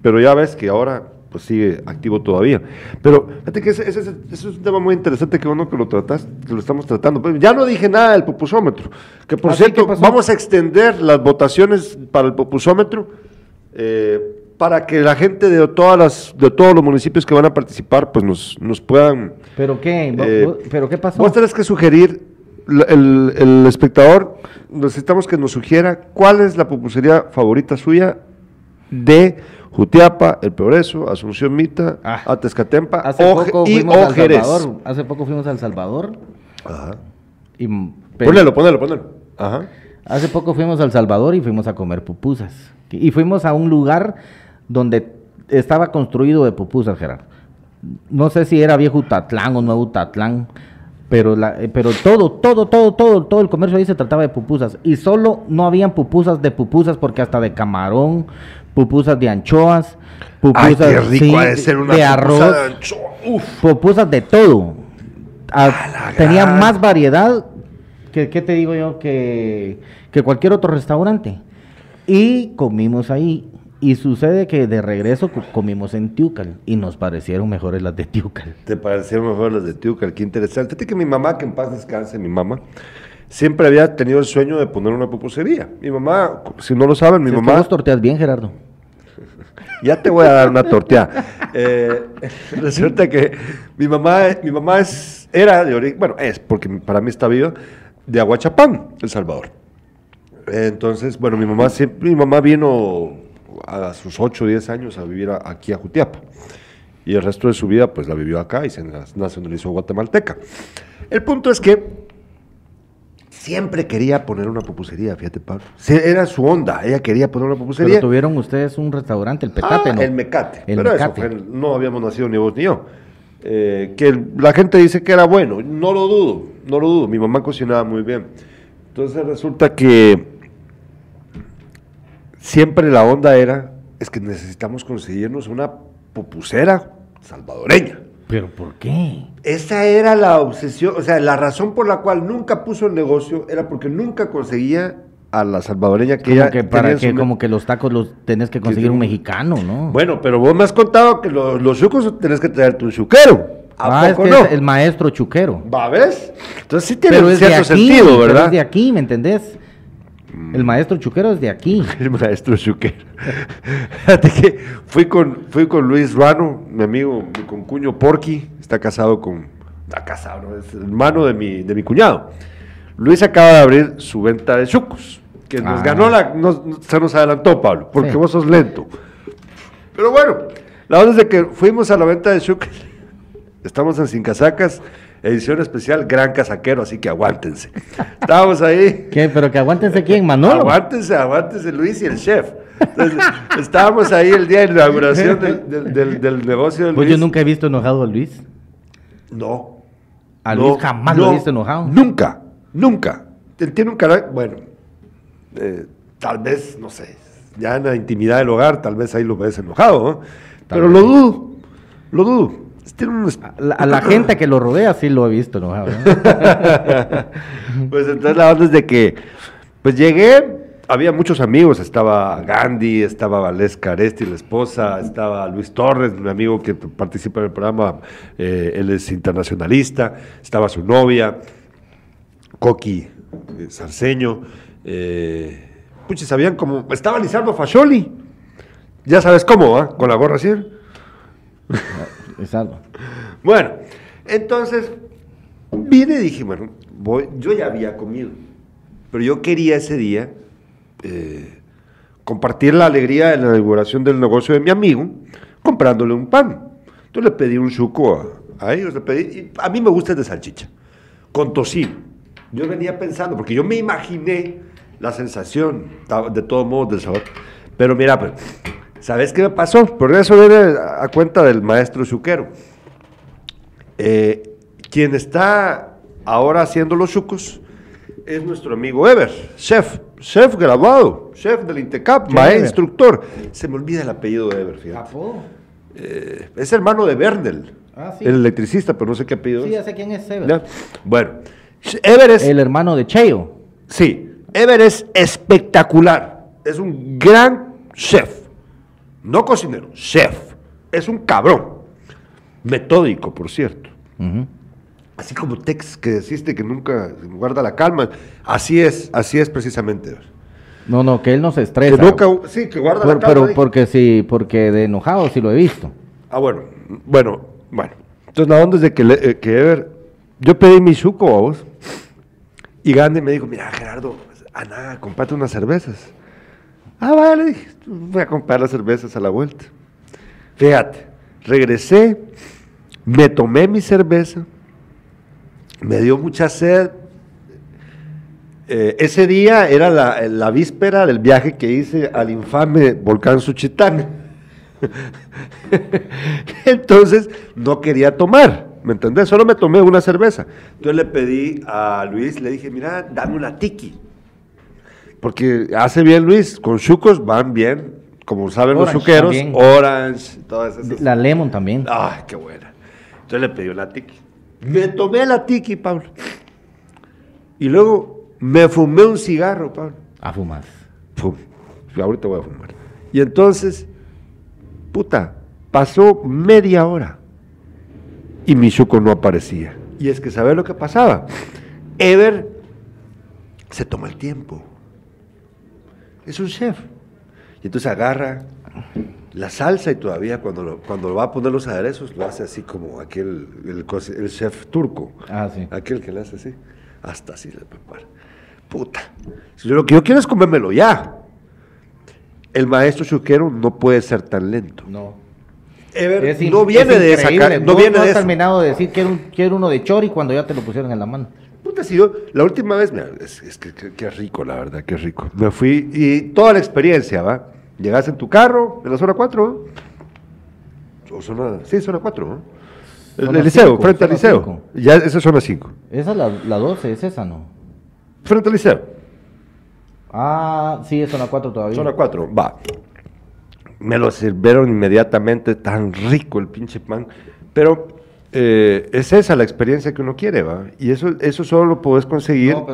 Pero ya ves que ahora pues sigue activo todavía. Pero fíjate que ese, ese- ese- ese es un tema muy interesante que bueno que lo tratas, que lo estamos tratando. Pues, ya no dije nada del pupusómetro, que por cierto, vamos a extender las votaciones para el pupusómetro. eh, para que la gente de todas las de todos los municipios que van a participar pues nos, nos puedan ¿Pero qué? ¿Vo- eh, ¿Pero qué pasó? Vos tenés que sugerir, el, el espectador, necesitamos que nos sugiera cuál es la pupusería favorita suya de Jutiapa, El Progreso, Asunción Mita, Ah. Atezcatempa Hace o- poco y fuimos o al Jerez. Salvador. Hace poco fuimos al Salvador. Ajá. Y, pero- Ponelo, ponelo, ponelo. Ajá. Hace poco fuimos al Salvador y fuimos a comer pupusas. Y fuimos a un lugar donde estaba construido de pupusas, Gerardo. No sé si era viejo Utatlán o nuevo Utatlán, pero, la, eh, pero todo, todo, todo, todo, todo el comercio ahí se trataba de pupusas. Y solo no habían pupusas de pupusas porque hasta de camarón, pupusas de anchoas, pupusas Ay, qué rico sí, ha de ser una de arroz, de anchoa. Uf. pupusas de todo. Ah, la tenía gran. más variedad que, ¿qué te digo yo? Que, que cualquier otro restaurante. Y comimos ahí. Y sucede que de regreso co- comimos en Tiucal y nos parecieron mejores las de Tiucal. Te parecieron mejor las de Tiucal, qué interesante. Fíjate que mi mamá, que en paz descanse, mi mamá, siempre había tenido el sueño de poner una pupusería. Mi mamá, si no lo saben, mi Si es que mamá... vos torteas bien, Gerardo. Ya te voy a dar una torteada. Eh, *laughs* resulta que mi mamá, mi mamá es, era de origen, bueno, es, porque para mí está viva, de Aguachapán, El Salvador. Entonces, bueno, mi mamá mi mamá vino a sus 8 o 10 años a vivir aquí a Jutiapa. Y el resto de su vida, pues la vivió acá y se nacionalizó guatemalteca. El punto es que siempre quería poner una pupusería, fíjate, Pablo. Era su onda, ella quería poner una pupusería. Pero tuvieron ustedes un restaurante, el Petate, Ah, ¿no? El Mecate. El Pero eso Mecate. en- no habíamos nacido ni vos ni yo. Eh, que la gente dice que era bueno. No lo dudo, no lo dudo. Mi mamá cocinaba muy bien. Entonces resulta que siempre la onda era, es que necesitamos conseguirnos una pupusera salvadoreña. ¿Pero por qué? Esa era la obsesión, o sea, la razón por la cual nunca puso el negocio era porque nunca conseguía a la salvadoreña que Como ella que, para su que, como que los tacos los tenés que conseguir un sí. mexicano, ¿no? Bueno, pero vos me has contado que los, los chucos tenés que traerte un chuquero. ¿A ah, es poco que no? es el maestro chuquero. ¿Va, ves? Entonces sí tiene Pero es de cierto aquí, sentido, pero ¿verdad? es de aquí, ¿me entendés? El maestro chuquero es de aquí. *laughs* El maestro chuquero. *laughs* Fíjate que fui con, fui con Luis Ruano, mi amigo, mi concuño Porky, está casado con, está casado, ¿no? es hermano de mi, de mi cuñado. Luis acaba de abrir su venta de chucos, que nos Ah. ganó la, nos- se nos adelantó, Pablo, porque Sí. vos sos lento. Pero bueno, la verdad es de que fuimos a la venta de chucos, *laughs* estamos en Sin Casacas, edición especial Gran Casaquero, así que aguántense. Estábamos ahí. ¿Qué? Pero que aguántense aquí en Manolo. Aguántense, aguántense Luis y el chef. Entonces, estábamos ahí el día de la inauguración del, del- del- del negocio de Luis. Pues yo nunca he visto enojado a Luis. No. A no, Luis jamás lo he visto enojado. Nunca, nunca. Él tiene un carácter, bueno, eh, tal vez, no sé, ya en la intimidad del hogar, tal vez ahí lo ves enojado, Pero vez. lo dudo, lo dudo. Tiene A la, a la *laughs* gente que lo rodea sí lo he visto enojado. ¿no? *laughs* *laughs* pues entonces la onda es de que, pues llegué, había muchos amigos, estaba Gandhi, estaba Valesca Aresti, la esposa, estaba Luis Torres, mi amigo que participa en el programa, eh, él es internacionalista, estaba su novia, Coqui eh, Sarceño, eh, sabían como, estaba Lizardo Fascioli, ya sabes cómo, ¿va? Con la gorra así. Exacto. Bueno, entonces vine y dije, bueno, voy, yo ya había comido, pero yo quería ese día eh, compartir la alegría de la inauguración del negocio de mi amigo comprándole un pan. Entonces le pedí un chuco a, ellos, pedí, a mí me gusta el de salchicha, con tocino. Yo venía pensando, porque yo me imaginé la sensación, de todos modos, del sabor. Pero mira, pues, ¿sabes qué me pasó? Por eso viene a cuenta del maestro chuquero. Eh, quien está ahora haciendo los chucos es nuestro amigo Ever, chef, chef graduado, chef del INTECAP, ¿Qué maestro, Ever? instructor. Se me olvida el apellido de Ever, fíjate. Eh, es hermano de Bernel, Ah, sí. el electricista, pero no sé qué apellido Sí, es. ya sé quién es Sever. ¿Ya? Bueno, Ever es, El hermano de Cheo. sí, Ever es espectacular, es un gran chef, no cocinero, chef, es un cabrón, metódico, por cierto. Así como Tex que deciste que nunca guarda la calma, así es, así es precisamente. No, no, que él no se Que estresa. nunca, sí, que guarda Por- la calma. pero porque sí, porque de enojado sí lo he visto. Ah, bueno, bueno, bueno. Entonces la onda es de que, eh, que Ever, yo pedí mi chuco a vos, y Gandhi me dijo, mira Gerardo, Ana, comparte unas cervezas. Ah, vale, dije, voy a comprar las cervezas a la vuelta. Fíjate, regresé, me tomé mi cerveza, me dio mucha sed. Eh, ese día era la, víspera del viaje que hice al infame volcán Suchitán. *laughs* Entonces no quería tomar, ¿me entendés? Solo me tomé una cerveza. Entonces le pedí a Luis, le dije, mira, dame una tiki. Porque hace bien Luis, con chucos van bien, como saben los chuqueros, también. orange, todas esas. La Lemon también. Ay, qué buena. Entonces le pedí una tiki. Me tomé la tiki, Pablo. Y luego me fumé un cigarro, Pablo. A fumar. Fum. Ahorita voy a fumar. Y entonces, puta, pasó media hora y mi chuco no aparecía. Y es que, ¿sabes lo que pasaba? Ever se toma el tiempo. Es un chef. Y entonces agarra la salsa y todavía cuando, lo- cuando va a poner los aderezos lo hace así como aquel, el, chef turco. Ah, sí. Aquel que le hace así. Hasta así le prepara. Puta. Si yo lo que yo quiero es comérmelo ya. El maestro chuquero no puede ser tan lento. No. Ever Es no viene es de esa no Vos viene has de eso. terminado de decir que era, un, quiero uno de chori cuando ya te lo pusieron en la mano. Puta, si yo, la última vez, mira, es, es que, que- qué rico, la verdad, qué rico. Me fui y toda la experiencia, ¿va? Llegas en tu carro, en la zona 4, ¿no? O zona, sí, zona 4, ¿no? El, el liceo, cinco, frente al liceo. cinco. Ya, esa es zona 5. Esa es la, la 12, es esa, ¿no? Frente al liceo, Ah, sí, es zona 4 todavía. zona 4, va. Me lo sirvieron inmediatamente, tan rico el pinche pan. Pero eh, es esa la experiencia que uno quiere, ¿va? Y eso, eso solo lo puedes conseguir No,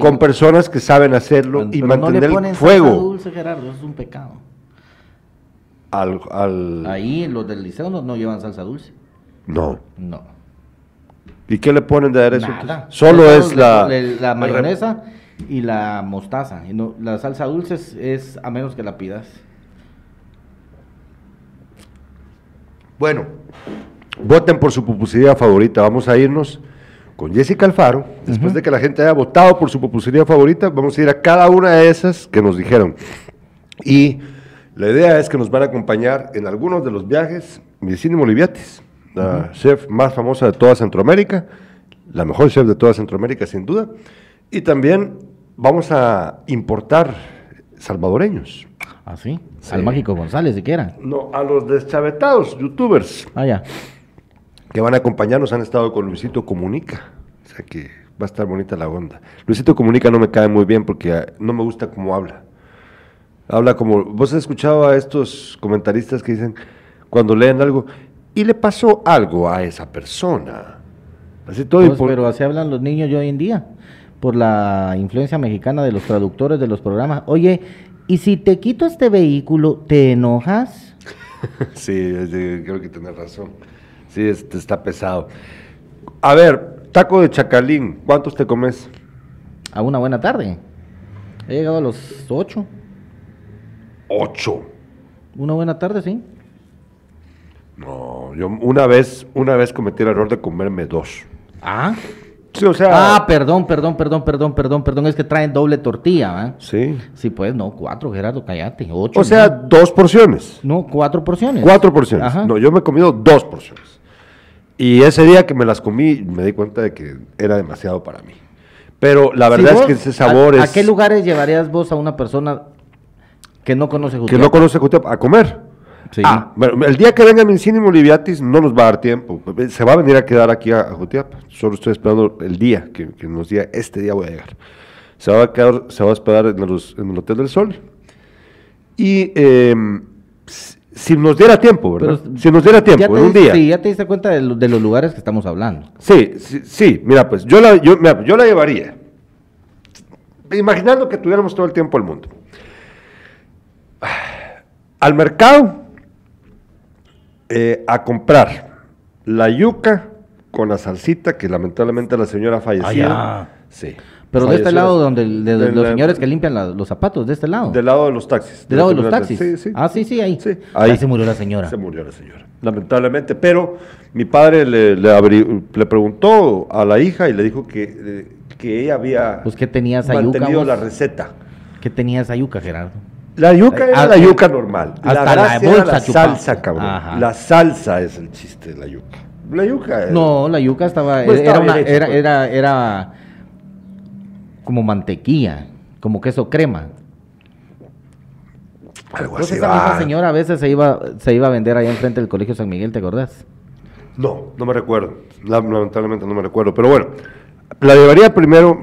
con personas que saben hacerlo y Pero mantener no le el fuego. salsa dulce, Gerardo, eso es un pecado. Al, al- Ahí los del liceo no, no llevan salsa dulce. No. No. ¿Y qué le ponen de aderezo? Nada. Solo es la... la el mayonesa y la mostaza. Y no- la salsa dulce es, es a menos que la pidas. Bueno, voten por su pupusería favorita. Vamos a irnos con Jessica Alfaro. Después de que la gente haya votado por su pupusería favorita, vamos a ir a cada una de esas que nos dijeron. Y la idea es que nos van a acompañar en algunos de los viajes Vicini Moliviatis, la chef más famosa de toda Centroamérica, la mejor chef de toda Centroamérica sin duda. Y también vamos a importar salvadoreños. ¿Ah, sí? Sí. Al Mágico González, siquiera. No, a los deschavetados, youtubers. Ah, ya. Que van a acompañarnos han estado con Luisito Comunica. O sea que va a estar bonita la onda. Luisito Comunica no me cae muy bien porque eh, no me gusta cómo habla. Habla como. ¿Vos has escuchado a estos comentaristas que dicen cuando leen algo y le pasó algo a esa persona? Así todo. Pues, por- pero así hablan los niños hoy en día. Por la influencia mexicana de los traductores de los programas. Oye, ¿y si te quito este vehículo, te enojas? *laughs* Sí, creo que tienes razón. Sí, este está pesado. A ver, taco de chacalín, ¿cuántos te comes? A una buena tarde. He llegado a los 8. Ocho. Una buena tarde, sí. No, yo una vez, una vez cometí el error de comerme dos. Ah. Sí, o sea. Ah, perdón, perdón, perdón, perdón, perdón, perdón. Es que traen doble tortilla, ¿va? Sí. Sí, pues no, cuatro, Gerardo, cállate. Ocho. O sea, ¿no? dos porciones. No, cuatro porciones. Cuatro porciones. Ajá. No, yo me he comido dos porciones. Y ese día que me las comí, me di cuenta de que era demasiado para mí. Pero la verdad es vos- que ese sabor ¿a, es. ¿A qué lugares llevarías vos a una persona que no conoce Que Jutiapa? no conoce Jutiapa, a comer. Sí. Ah, bueno, el día que venga Mincini Moliviatis no nos va a dar tiempo. Se va a venir a quedar aquí a, a Jutiapa. Solo estoy esperando el día que, que nos diga, este día voy a llegar. Se va a quedar, se va a hospedar en, los- en el Hotel del Sol. Y eh, si nos diera tiempo, ¿verdad? Pero- si nos diera tiempo, en un día. Sí, ya te diste cuenta de, lo- de los lugares que estamos hablando. Sí, sí, sí, mira, pues yo la, yo, mira, yo la llevaría. Imaginando que tuviéramos todo el tiempo del mundo. Al mercado eh, a comprar la yuca con la salsita que lamentablemente la señora falleció. Ah, Sí. Pero de este lado la- donde de, de los la- señores que limpian la- los zapatos, de este lado. Del lado de los taxis. Del lado de la los taxis. Sí, sí. Ah, sí, sí, ahí. Sí, ahí. se murió la señora. Se murió la señora, lamentablemente. Pero mi padre le, le, le preguntó a la hija y le dijo que, eh, que ella había Pues, ¿qué tenía esa yuca, mantenido la receta. ¿Qué tenía esa yuca, Gerardo? La yuca era ah, la eh, yuca normal. hasta la la era bolsa la salsa, cabrón. Ajá. La salsa es el chiste de la yuca. La yuca es... No, la yuca estaba, era, estaba una- era, pues. era, era como mantequilla, como queso crema. Algo así Entonces esa va. misma señora a veces se iba, se iba a vender allá enfrente del colegio San Miguel, ¿te acordás? No, no me recuerdo. La- Lamentablemente no me recuerdo. Pero bueno, la llevaría primero.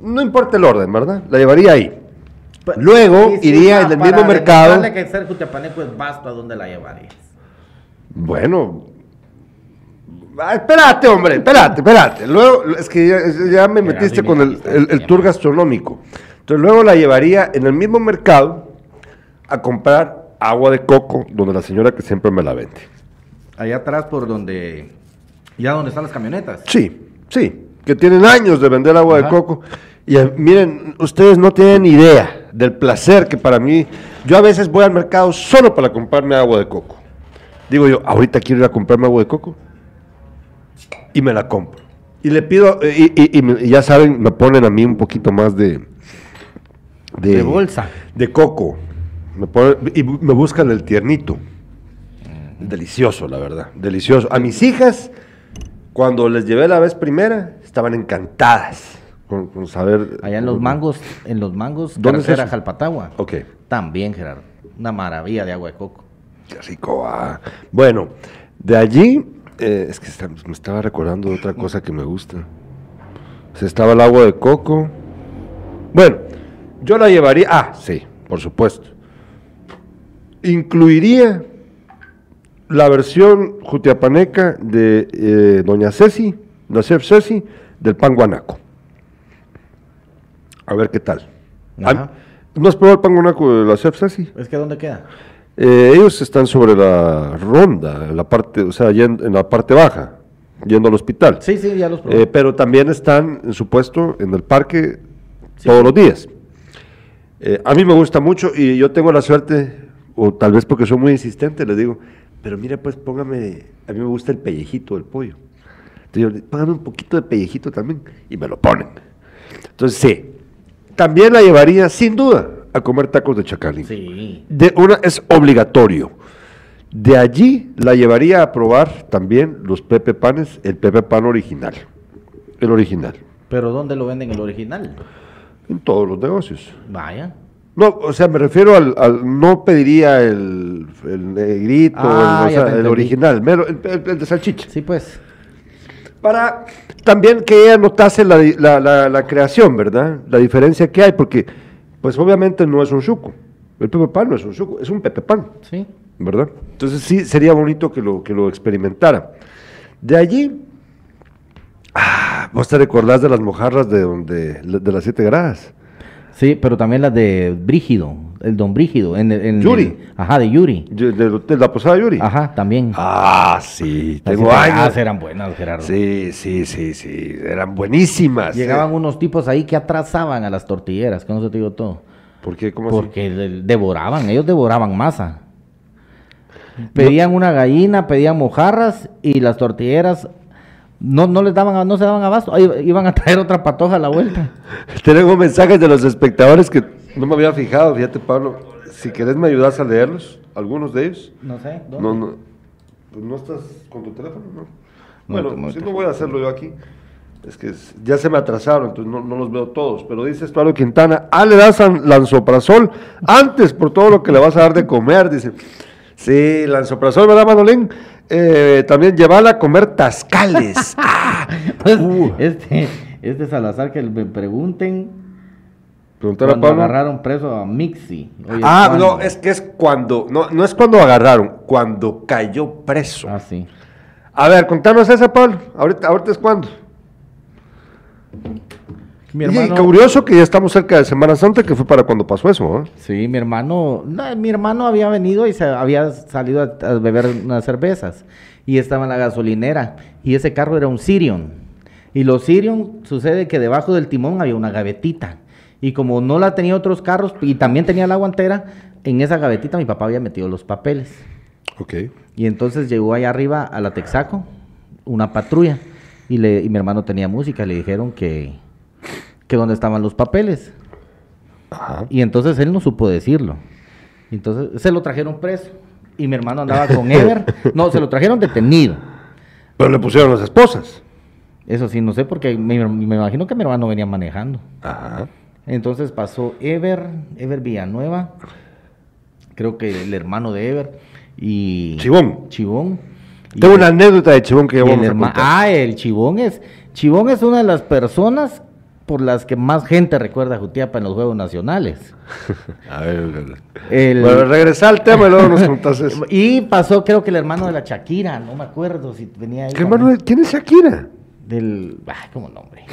No importa el orden, ¿verdad? La llevaría ahí. Luego iría en el mismo mercado. que ser Jutiapaneco es vasto, ¿a dónde la llevarías? Bueno. Ah, espérate, hombre, espérate, espérate. Luego, es que ya, ya me metiste con el, el- tour gastronómico. Entonces, luego la llevaría en el mismo mercado a comprar agua de coco, donde la señora que siempre me la vende. Allá atrás por donde, ya donde están las camionetas. Sí, sí, que tienen años de vender agua de coco. Y eh, miren, ustedes no tienen idea del placer que para mí, yo a veces voy al mercado solo para comprarme agua de coco. Digo yo, ahorita quiero ir a comprarme agua de coco. Y me la compro. Y le pido, eh, y, ya saben, me ponen a mí un poquito más de... De bolsa. De coco. Me ponen- y me buscan el tiernito. Delicioso, la verdad. Delicioso. A mis hijas, cuando les llevé la vez primera, estaban encantadas con, con saber. Allá en los mangos, en los mangos, ¿Dónde eso? Jalpatagua. Ok. También, Gerardo. Una maravilla de agua de coco. Qué rico. ah. Bueno, de allí, eh, es que está- me estaba recordando de otra cosa que me gusta. Se estaba el agua de coco. Bueno, yo la llevaría. Ah, sí, por supuesto. Incluiría la versión jutiapaneca de eh, Doña Ceci, la chef Ceci, del pan guanaco. A ver qué tal. ¿No has probado el pan guanaco de la chef Ceci? ¿Es que dónde queda? Eh, ellos están sobre la ronda, en la parte, o sea, en la parte baja, yendo al hospital. Sí, sí, ya los probé. Eh, pero también están en su puesto en el parque Sí. todos los días. Eh, a mí me gusta mucho y yo tengo la suerte, o tal vez porque soy muy insistente, les digo, pero mira, pues póngame, a mí me gusta el pellejito del pollo. Entonces yo, póngame un poquito de pellejito también y me lo ponen. Entonces sí, también la llevaría sin duda a comer tacos de chacalín. sí. De una es obligatorio. De allí la llevaría a probar también los Pepe Panes, el Pepe Pan original. El original. Pero ¿dónde lo venden el original? En todos los negocios. Vaya. No, o sea, me refiero al, al- no pediría el, el negrito, Ah, el, o sea, te el original, el, de salchicha. Sí, pues. Para también que ella notase la- la- la creación, ¿verdad? La diferencia que hay, porque pues obviamente no es un chuco. El Pepe Pan no es un chuco, es un Pepe Pan. Sí. ¿verdad? Entonces sí sería bonito que lo, que lo experimentara. De allí, ah, vos te recordás de las mojarras de donde, de las siete gradas. Sí, pero también las de Brígido, el Don Brígido. En, en- Yuri. ajá, de Yuri. De, La Posada Yuri. Ajá, también. Ah, sí, tengo siete gradas años. eran buenas, Gerardo. Sí, sí, sí, sí, eran buenísimas. Llegaban eh. unos tipos ahí que atrasaban a las tortilleras, con eso te digo todo. ¿Por qué? ¿Cómo? Porque de- devoraban, ellos devoraban masa. Pedían una gallina, pedían mojarras y las tortilleras no, no les daban, no se daban abasto, iban a traer otra patoja a la vuelta. *laughs* Tenemos mensajes de los espectadores que no me había fijado, fíjate Pablo, si querés me ayudas a leerlos, algunos de ellos. No sé, ¿dónde? No, no, pues no estás con tu teléfono, ¿no? Bueno, muerto. si no voy a hacerlo yo aquí. Es que ya se me atrasaron, entonces no, no los veo todos. Pero dice Estuardo Quintana, ah, le das an- lanzoprazol antes por todo lo que le vas a dar de comer, dice. Sí, lanzoprazol, ¿verdad, Manolín? Eh, también llevarla a comer tascales. Ah, *laughs* Pues, Uh. este, este Salazar que me pregunten Preguntar a cuando Pablo. agarraron preso a Mixi. Oye, Ah, ¿cuándo? no, es que es cuando, no, no es cuando agarraron, cuando cayó preso. Ah, sí. A ver, contanos esa, Pablo. Ahorita, ahorita es cuando. Mi Y hermano, curioso que ya estamos cerca de Semana Santa, que fue para cuando pasó eso, ¿eh? sí, mi hermano, no, mi hermano había venido y se había salido a, a beber unas cervezas y estaba en la gasolinera y ese carro era un Sirion y los Sirion sucede que debajo del timón había una gavetita y como no la tenía otros carros y también tenía la guantera en esa gavetita mi papá había metido los papeles Ok. y entonces llegó allá arriba a la Texaco una patrulla y, le, y mi hermano tenía música le dijeron que que dónde estaban los papeles Ajá. y entonces él no supo decirlo. Entonces se lo trajeron preso y mi hermano andaba con Ever. No, se lo trajeron detenido. Pero le pusieron las esposas. Eso sí, no sé, porque me, me imagino que mi hermano venía manejando. Ajá. Entonces pasó Ever, Ever Villanueva, creo que el hermano de Ever y... Chivón. Chivón. Tengo Y una anécdota de Chivón que y el vamos a contar. Ah, el Chivón es... Chivón es una de las personas por las que más gente recuerda a Jutiapa en los Juegos Nacionales. *laughs* A ver, El- bueno, regresa al tema y luego nos contás eso. *laughs* Y pasó creo que el hermano de la Shakira, no me acuerdo si venía ahí. ¿Qué hermano de- ¿Quién es Shakira? Del... Ay, ¿cómo nombre?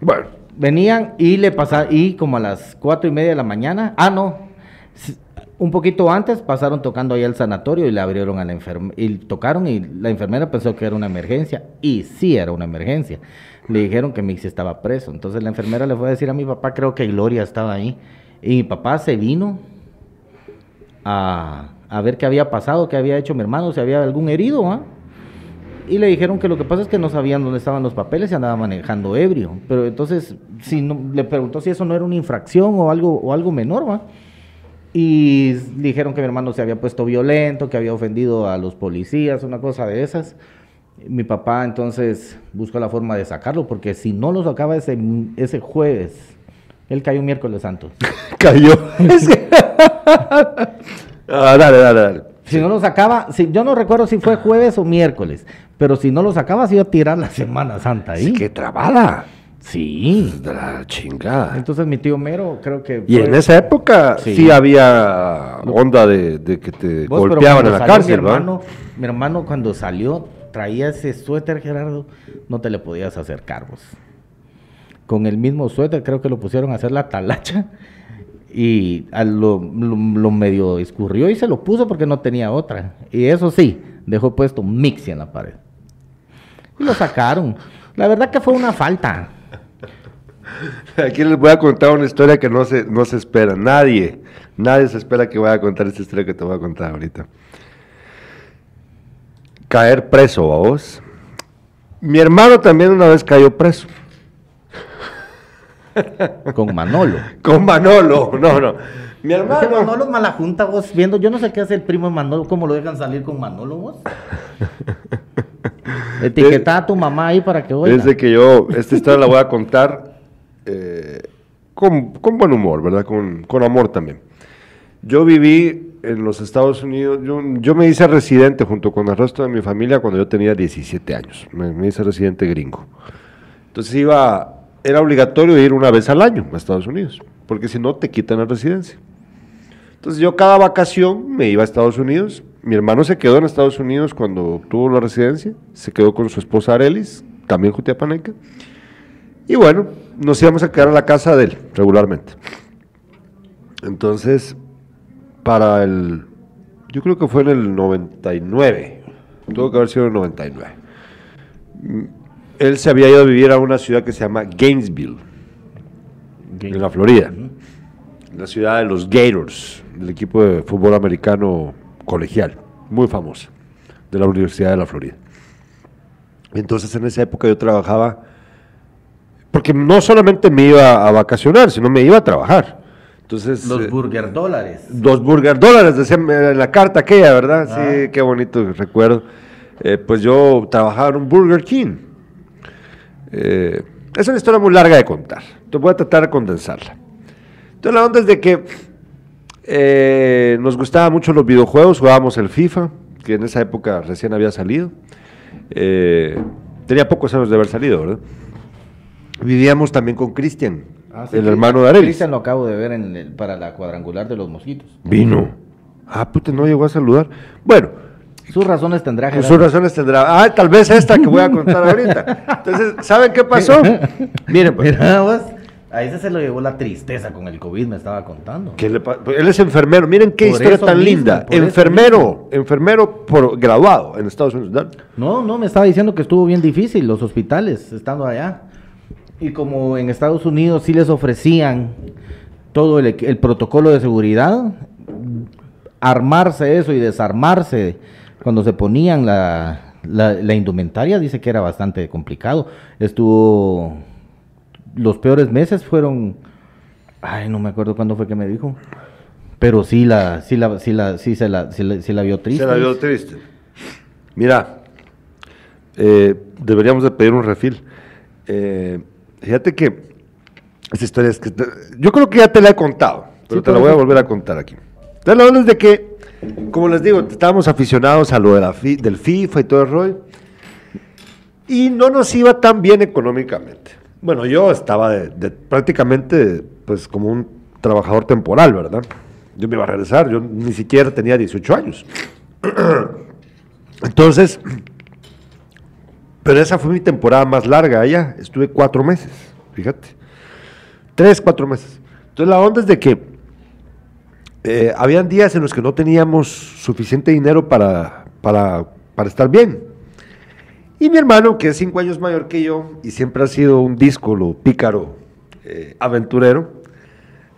Bueno, Venían y le pasaron, y como a las cuatro y media de la mañana, ah, no, un poquito antes pasaron tocando ahí al sanatorio y le abrieron a la enfermera, y tocaron y la enfermera pensó que era una emergencia, y sí era una emergencia. Le dijeron que Mixi estaba preso, entonces la enfermera le fue a decir a mi papá, creo que Gloria estaba ahí, y mi papá se vino a, a ver qué había pasado, qué había hecho mi hermano, si había algún herido, ¿ah? Y le dijeron que lo que pasa es que no sabían dónde estaban los papeles y andaba manejando ebrio. Pero entonces, si no, le preguntó si eso no era una infracción o algo, o algo menor, ¿va? Y dijeron que mi hermano se había puesto violento, que había ofendido a los policías, una cosa de esas. Mi papá entonces buscó la forma de sacarlo, porque si no lo sacaba ese, ese jueves, él cayó un miércoles santo. *laughs* cayó. *laughs* *laughs* Ah, dale, dale, dale. Si no lo sacaba, si, yo no recuerdo si fue jueves o miércoles, pero si no lo sacaba, se iba a tirar la Semana Santa ahí. ¡Qué trabada! Sí. De la chingada. Entonces mi tío Mero creo que... Y fue- en esa época sí, Sí. había onda de, de que te Vos, golpeaban en la cárcel, mi hermano, mi hermano cuando salió traía ese suéter, Gerardo, no te le podías acercar vos. Con el mismo suéter creo que lo pusieron a hacer la talacha y a lo, lo- lo medio escurrió y se lo puso porque no tenía otra. Y eso sí, dejó puesto Mixi en la pared. Y lo sacaron. La verdad que fue una falta. Aquí les voy a contar una historia que no se, no se espera. Nadie, nadie se espera que vaya a contar esta historia que te voy a contar ahorita. Caer preso, ¿a vos? Mi hermano también una vez cayó preso. Con Manolo. Con Manolo, no, no. Mi hermano. Manolo es mala junta, vos viendo. Yo no sé qué hace el primo de Manolo, cómo lo dejan salir con Manolo, vos. *laughs* Etiqueta a tu mamá ahí para que oiga. Desde que yo, esta historia la voy a contar eh, con, con buen humor, ¿verdad? Con, con amor también. Yo viví en los Estados Unidos, yo, yo me hice residente junto con el resto de mi familia cuando yo tenía 17 años. Me, me hice residente gringo. Entonces iba, era obligatorio ir una vez al año a Estados Unidos, porque si no te quitan la residencia. Entonces yo cada vacación me iba a Estados Unidos. Mi hermano se quedó en Estados Unidos cuando obtuvo la residencia. Se quedó con su esposa Arelis, también jutiapaneca. Y bueno, nos íbamos a quedar en la casa de él regularmente. Entonces, para el... Yo creo que fue en el 99. Tuvo que haber sido en el 99. Él se había ido a vivir a una ciudad que se llama Gainesville, en la Florida. La ciudad de los Gators, del equipo de fútbol americano colegial, muy famosa, de la Universidad de la Florida. Entonces en esa época yo trabajaba, porque no solamente me iba a vacacionar, sino me iba a trabajar. Entonces, Los eh, burger dólares. Dos burger dólares, decía en la carta aquella, ¿verdad? Ah. Sí, qué bonito recuerdo. Eh, pues yo trabajaba en un Burger King. Eh, es una historia muy larga de contar. Te voy a tratar de condensarla. Entonces, la onda es de que eh, nos gustaban mucho los videojuegos, jugábamos el FIFA, que en esa época recién había salido. Eh, tenía pocos años de haber salido, ¿verdad? Vivíamos también con Cristian, Ah, sí, el hermano de Arelis. Cristian lo acabo de ver en el- para la cuadrangular de los mosquitos. Vino. Ah, puta, no llegó a saludar. Bueno, Sus razones tendrá pues Gerardo. sus razones tendrá. Ah, tal vez esta que voy a contar ahorita. Entonces, ¿saben qué pasó? *laughs* Miren, pues, Mira vos, a ese se lo llevó la tristeza con el COVID, me estaba contando. ¿qué le pa- él es enfermero. Miren qué Por historia tan mismo, linda. Enfermero, enfermero por graduado en Estados Unidos. No, no, me estaba diciendo que estuvo bien difícil los hospitales estando allá. Y como en Estados Unidos sí les ofrecían todo el, el protocolo de seguridad, armarse eso y desarmarse cuando se ponían la, la, la indumentaria, dice que era bastante complicado. Estuvo, los peores meses fueron, ay, no me acuerdo cuándo fue que me dijo, Pero sí la, sí la, sí la, sí se la, sí la, vio triste. Se la vio triste. Mira, eh, deberíamos de pedir un refil. Eh, fíjate que esa historia es que yo creo que ya te la he contado, pero te la voy a volver a contar aquí. Entonces, la verdad es de que, como les digo, estábamos aficionados a lo de la del FIFA y todo el rollo, y no nos iba tan bien económicamente. Bueno, yo estaba prácticamente pues como un trabajador temporal, ¿verdad? Yo me iba a regresar, yo ni siquiera tenía 18 años. *clears throat* Entonces, pero esa fue mi temporada más larga allá, estuve cuatro meses, fíjate. Tres, cuatro meses. Entonces la onda es de que eh, habían días en los que no teníamos suficiente dinero para, para, para estar bien. Y mi hermano, que es cinco años mayor que yo y siempre ha sido un díscolo, pícaro, eh, aventurero,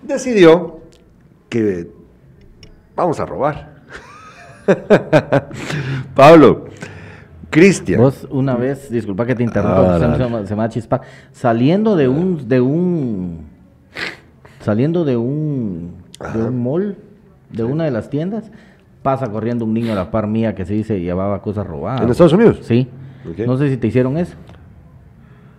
decidió que vamos a robar. *laughs* Pablo, Cristian. Vos una vez, disculpa que te interrumpa, ah, se, me, chispa, saliendo de un, de un, saliendo de un, de un mall, de una de las tiendas, pasa corriendo un niño a la par mía que se dice llevaba cosas robadas. ¿En Estados Unidos? Sí. No sé si te hicieron eso.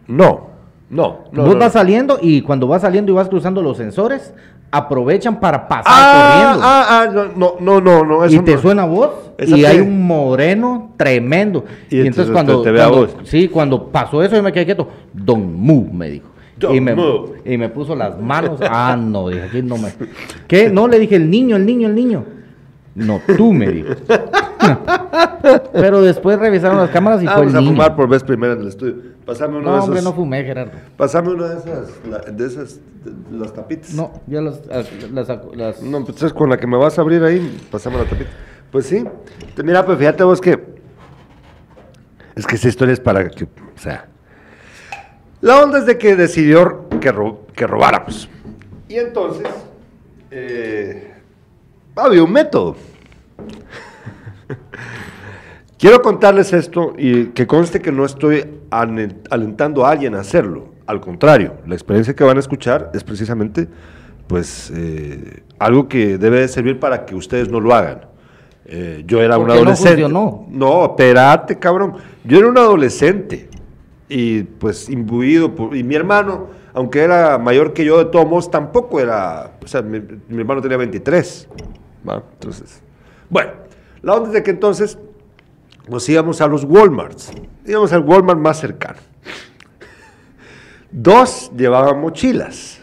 No, no. no Vos vas saliendo y cuando vas saliendo y vas cruzando los sensores, aprovechan para pasar ah, corriendo. Ah, ah, no, no, no, no. y te suena voz y hay un moreno tremendo. Y, entonces, cuando, te, Sí, cuando pasó eso yo me quedé quieto. Don Mu me dijo. Y me, y me puso las manos. Ah, no, dije, aquí no me. ¿Qué? No, le dije el niño, el niño, el niño. No, tú me dijo. *laughs* Pero después revisaron las cámaras y fue el niño. a fumar por vez primera en el estudio. Pasame uno no, de hombre, no fumé, Gerardo. Pasame una de esas, de esas, las tapitas. No, ya las, las, las... No, pues es con la que me vas a abrir ahí, pasame la tapita. Pues sí. Mira, pues fíjate vos que... Es que esa historia es para que, o sea... La onda es de que decidió que, que robáramos. Y entonces... Eh, había un método. *laughs* Quiero contarles esto y que conste que no estoy alentando a alguien a hacerlo. Al contrario, la experiencia que van a escuchar es precisamente pues eh, algo que debe servir para que ustedes no lo hagan. Eh, yo era un adolescente. No, no, espérate, cabrón. Yo era un adolescente y pues imbuido por, y mi hermano, aunque era mayor que yo de todos modos, tampoco era, o sea, mi, mi hermano tenía 23. Entonces, bueno, la onda es de que entonces nos íbamos a los Walmarts, íbamos al Walmart más cercano. Dos llevaban mochilas,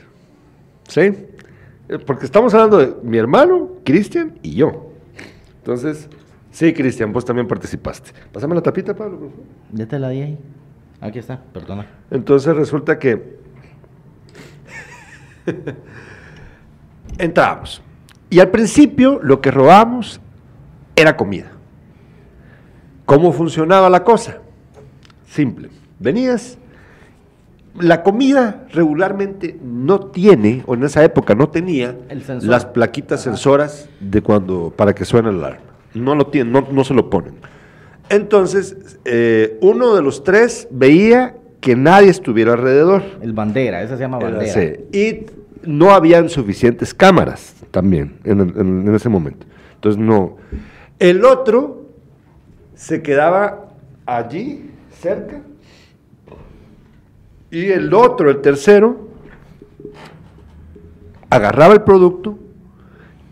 ¿sí? Porque estamos hablando de mi hermano, Cristian y yo. Entonces, sí, Cristian, vos también participaste. Pásame la tapita, Pablo, por favor. Ya te la di ahí. Aquí está, perdona. Entonces resulta que *laughs* entramos. Y al principio lo que robábamos era comida. ¿Cómo funcionaba la cosa? Simple. Venías, la comida regularmente no tiene, o en esa época no tenía, las plaquitas sensoras de cuando, para que suene el alarma. No lo tienen, no, se lo ponen. Entonces, eh, uno de los tres veía que nadie estuviera alrededor. El bandera, esa se llama bandera. Y no habían suficientes cámaras también en, ese momento. Entonces, no. El otro se quedaba allí, cerca, y el otro, el tercero, agarraba el producto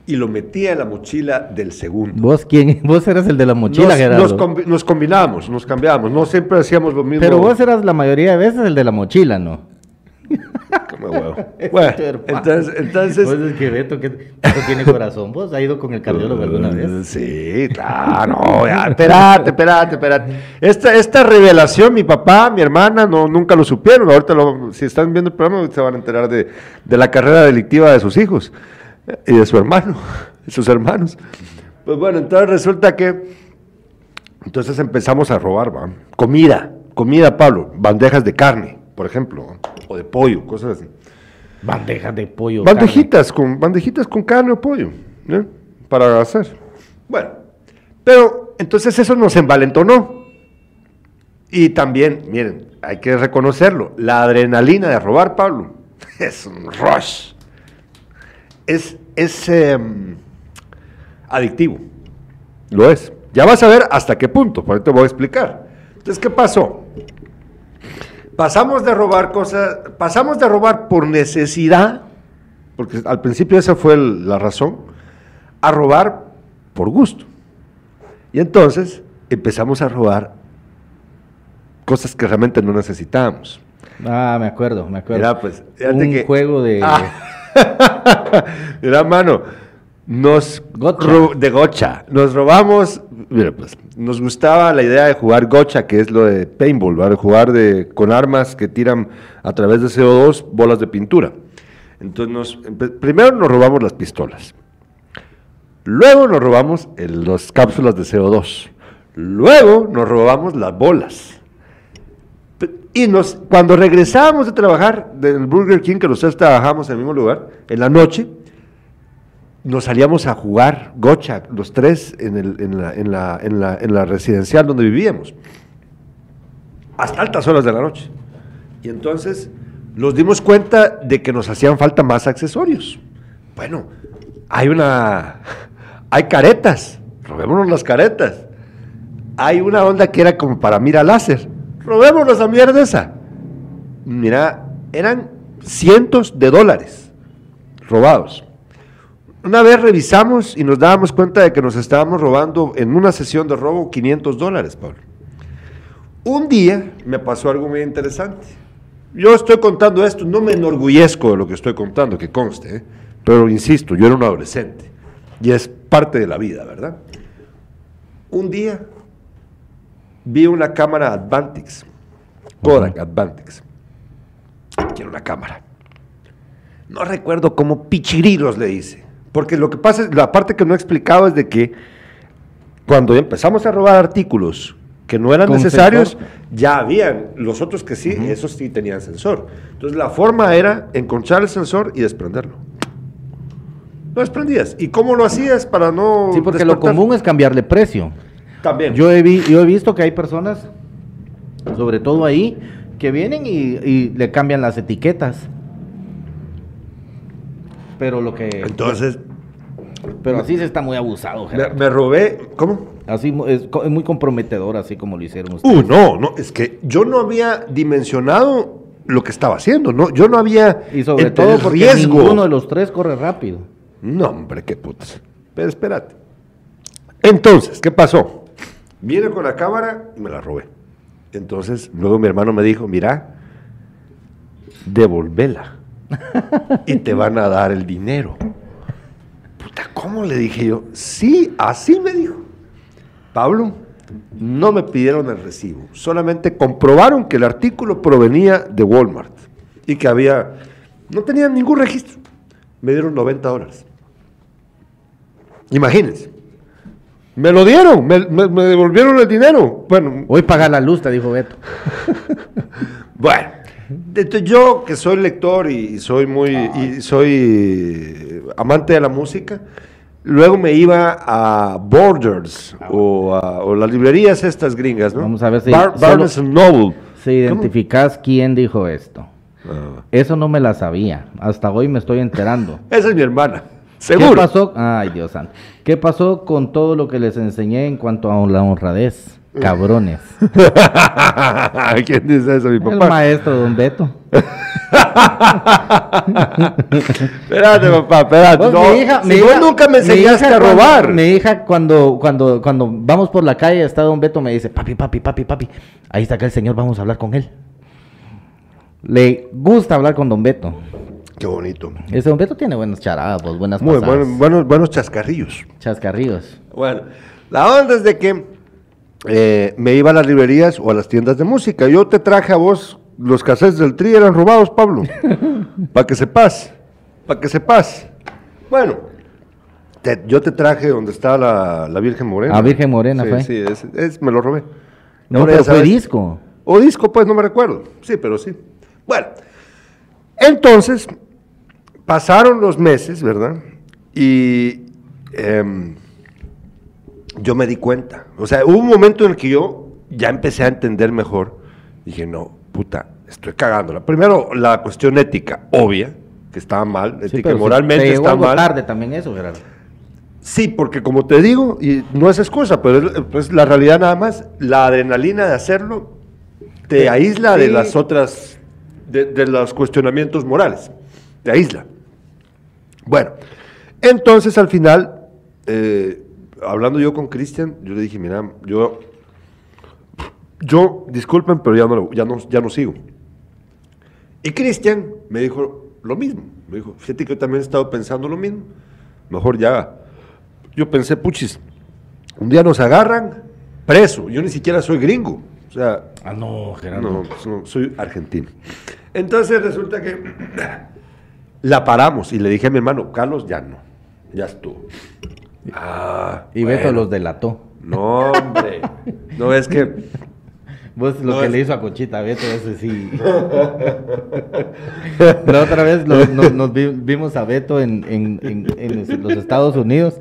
y lo metía en la mochila del segundo. ¿Vos quién? *laughs* Vos eras el de la mochila, nos, Gerardo. Nos, combinábamos, nos cambiábamos, no siempre hacíamos lo mismo. Pero vos eras la mayoría de veces el de la mochila, ¿no? *laughs* *laughs* Bueno, entonces, entonces... Pues es que Beto, que tiene corazón. ¿Vos has ido con el cardiólogo alguna vez? Sí, claro. espérate, espérate, espérate. Esta, esta revelación, mi papá, mi hermana, no, nunca lo supieron. Ahorita, lo, si están viendo el programa, se van a enterar de, de la carrera delictiva de sus hijos y de su hermano, de sus hermanos. Pues bueno, entonces resulta que... Entonces empezamos a robar, ¿va? Comida, comida, Pablo, bandejas de carne por ejemplo, o de pollo, cosas así. Bandejas de pollo. Bandejitas con, bandejitas con carne o pollo, ¿eh? para hacer. Bueno, pero entonces eso nos envalentonó. Y también, miren, hay que reconocerlo, la adrenalina de robar, Pablo, *laughs* es un rush. Es es em, adictivo. Lo es. Ya vas a ver hasta qué punto, por ahí te voy a explicar. Entonces, ¿qué pasó? Pasamos de robar cosas, pasamos de robar por necesidad, porque al principio esa fue la razón, a robar por gusto. Y entonces empezamos a robar cosas que realmente no necesitábamos. Ah, me acuerdo, me acuerdo. Era pues, un juego de... *laughs* Ah. *laughs* Mira, mano, nos de gocha, nos robamos, mira, pues, nos gustaba la idea de jugar gocha, que es lo de paintball, ¿vale? jugar de, con armas que tiran a través de CO2 bolas de pintura. Entonces, nos, primero nos robamos las pistolas, luego nos robamos las cápsulas de CO2, luego nos robamos las bolas. Y cuando regresábamos de trabajar del Burger King, que nosotros trabajamos en el mismo lugar, en la noche, nos salíamos a jugar gocha, los tres, en, la, en la residencial donde vivíamos, hasta altas horas de la noche. Y entonces nos dimos cuenta de que nos hacían falta más accesorios. Bueno, hay una, *laughs* hay caretas, robémonos las caretas. Hay una onda que era como para mira láser, robémonos la mierda esa. Mira, eran cientos de dólares robados. Una vez revisamos y nos dábamos cuenta de que nos estábamos robando en una sesión de robo 500 dólares, Pablo. Un día me pasó algo muy interesante. Yo estoy contando esto, no me enorgullezco de lo que estoy contando, que conste, ¿eh? pero insisto, yo era un adolescente y es parte de la vida, ¿verdad? Un día vi una cámara Advantix, Kodak Advantix. Quiero una cámara. No recuerdo cómo pichirilos le hice porque lo que pasa, es, la parte que no he explicado es de que cuando empezamos a robar artículos que no eran necesarios, ya habían, los otros que sí, esos sí tenían sensor. Entonces la forma era encontrar el sensor y desprenderlo. Lo desprendías. ¿Y cómo lo hacías para no... Sí, porque lo común es cambiarle precio. También. Yo he, yo he visto que hay personas, sobre todo ahí, que vienen y, y le cambian las etiquetas. Pero lo que. Entonces. Pero así se está muy abusado, me, me, robé. ¿Cómo? Así es, muy comprometedor, así como lo hicieron ustedes. Uh, no, no, es que yo no había dimensionado lo que estaba haciendo, no, yo no había. Y sobre todo porque riesgo. ninguno de los tres corre rápido. No, hombre, qué putas. Pero espérate. Entonces, ¿qué pasó? Viene con la cámara y me la robé. Entonces, luego mi hermano me dijo, mira, devolvela. y te van a dar el dinero. Puta, ¿cómo le dije yo? Sí, así me dijo. Pablo, no me pidieron el recibo, solamente comprobaron que el artículo provenía de Walmart y que había, no tenían ningún registro. Me dieron 90 dólares. Imagínense. Me lo dieron, me, devolvieron el dinero. Bueno, hoy paga la luz, te dijo Beto. *laughs* bueno, yo que soy lector y soy muy y soy amante de la música, luego me iba a Borders ah, o, las librerías estas gringas, ¿no? Vamos a ver si Barnes Noble. Si identificas quién dijo esto. Ah. Eso no me la sabía. Hasta hoy me estoy enterando. *laughs* Esa es mi hermana. Seguro. ¿Qué pasó? Ay, Dios santo. ¿Qué pasó con todo lo que les enseñé en cuanto a la honradez? Cabrones. *laughs* ¿Quién dice eso, mi papá? El maestro, don Beto. *laughs* espérate, papá, espérate. No, mi hija, si vos nunca me enseñaste a robar. mi hija, cuando, cuando, cuando vamos por la calle, está don Beto, me dice, papi, papi, papi, papi, ahí está acá el señor, vamos a hablar con él. Le gusta hablar con don Beto. Qué bonito. Ese don Beto tiene buenas charadas, buenas Muy buenos, buenos chascarrillos. Chascarrillos. Bueno, la onda es de que eh, me iba a las librerías o a las tiendas de música. Yo te traje a vos, los cassettes del Tri eran robados, Pablo. *laughs* para que sepas, para que sepas. Bueno, yo te traje donde está la, Virgen Morena. La Virgen Morena, sí, fue. Sí, es, me lo robé. No, pero fue disco. O disco, pues no me recuerdo. Sí, pero sí. Bueno, entonces, pasaron los meses, ¿verdad? Y em, yo me di cuenta. O sea, hubo un momento en el que yo ya empecé a entender mejor. Dije, no, puta, estoy cagándola. Primero, la cuestión ética, obvia. que está mal, que moralmente está algo mal. tarde también eso, Gerardo. Sí, porque como te digo, y no es excusa, pero es pues, la realidad nada más, la adrenalina de hacerlo te aísla de las otras, de, los cuestionamientos morales, te aísla. Bueno, entonces al final, eh, hablando yo con Cristian, yo le dije, mira, yo, yo, disculpen, pero ya no, ya no, ya no sigo. Y Cristian me dijo lo mismo, me dijo, fíjate que yo también he estado pensando lo mismo, mejor ya yo pensé, puchis, un día nos agarran preso, yo ni siquiera soy gringo. O sea, ah, no, Gerardo. No, soy argentino. Entonces resulta que la paramos y le dije a mi hermano, Carlos, ya no, ya estuvo. Ah, y Beto los delató. No, hombre. No es que. Vos lo que le hizo a Conchita Beto, ese sí. La otra vez nos, vimos a Beto en, en, los Estados Unidos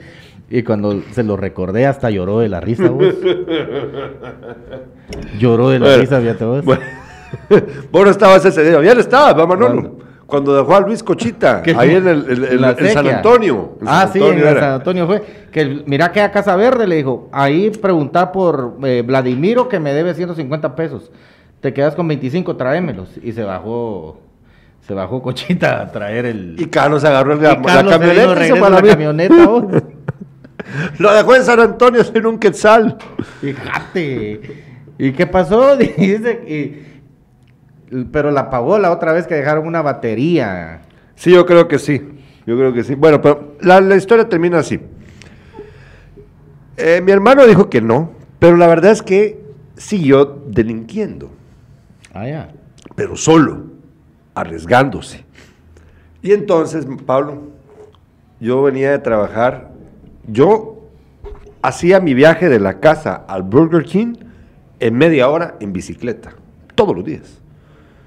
y cuando se lo recordé, hasta lloró de la risa, vos. *laughs* lloró de la risa, fíjate vos. Bueno. *laughs* vos no estabas ese día, bien estaba, va Manolo. Cuando dejó a Luis Cochita, *laughs* ahí en, el, San Antonio. ah, sí, en San Antonio fue. Que mira que a Casa Verde le dijo, ahí pregunta por eh, Vladimiro que me debe 150 pesos. Te quedas con 25, tráemelos. Y se bajó se bajó Cochita a traer el. Y Carlos agarró el, la, camioneta. Se la camioneta. Lo dejó en San Antonio sin un quetzal. Fíjate. ¿Y qué pasó? *laughs* Dice, pero la pagó la otra vez que dejaron una batería. Sí, yo creo que sí. Yo creo que sí. Bueno, pero la, historia termina así. Eh, mi hermano dijo que no, pero la verdad es que siguió delinquiendo. Ah, ya. Pero solo, arriesgándose. Y entonces, Pablo, yo venía de trabajar yo hacía mi viaje de la casa al Burger King en media hora en bicicleta, todos los días.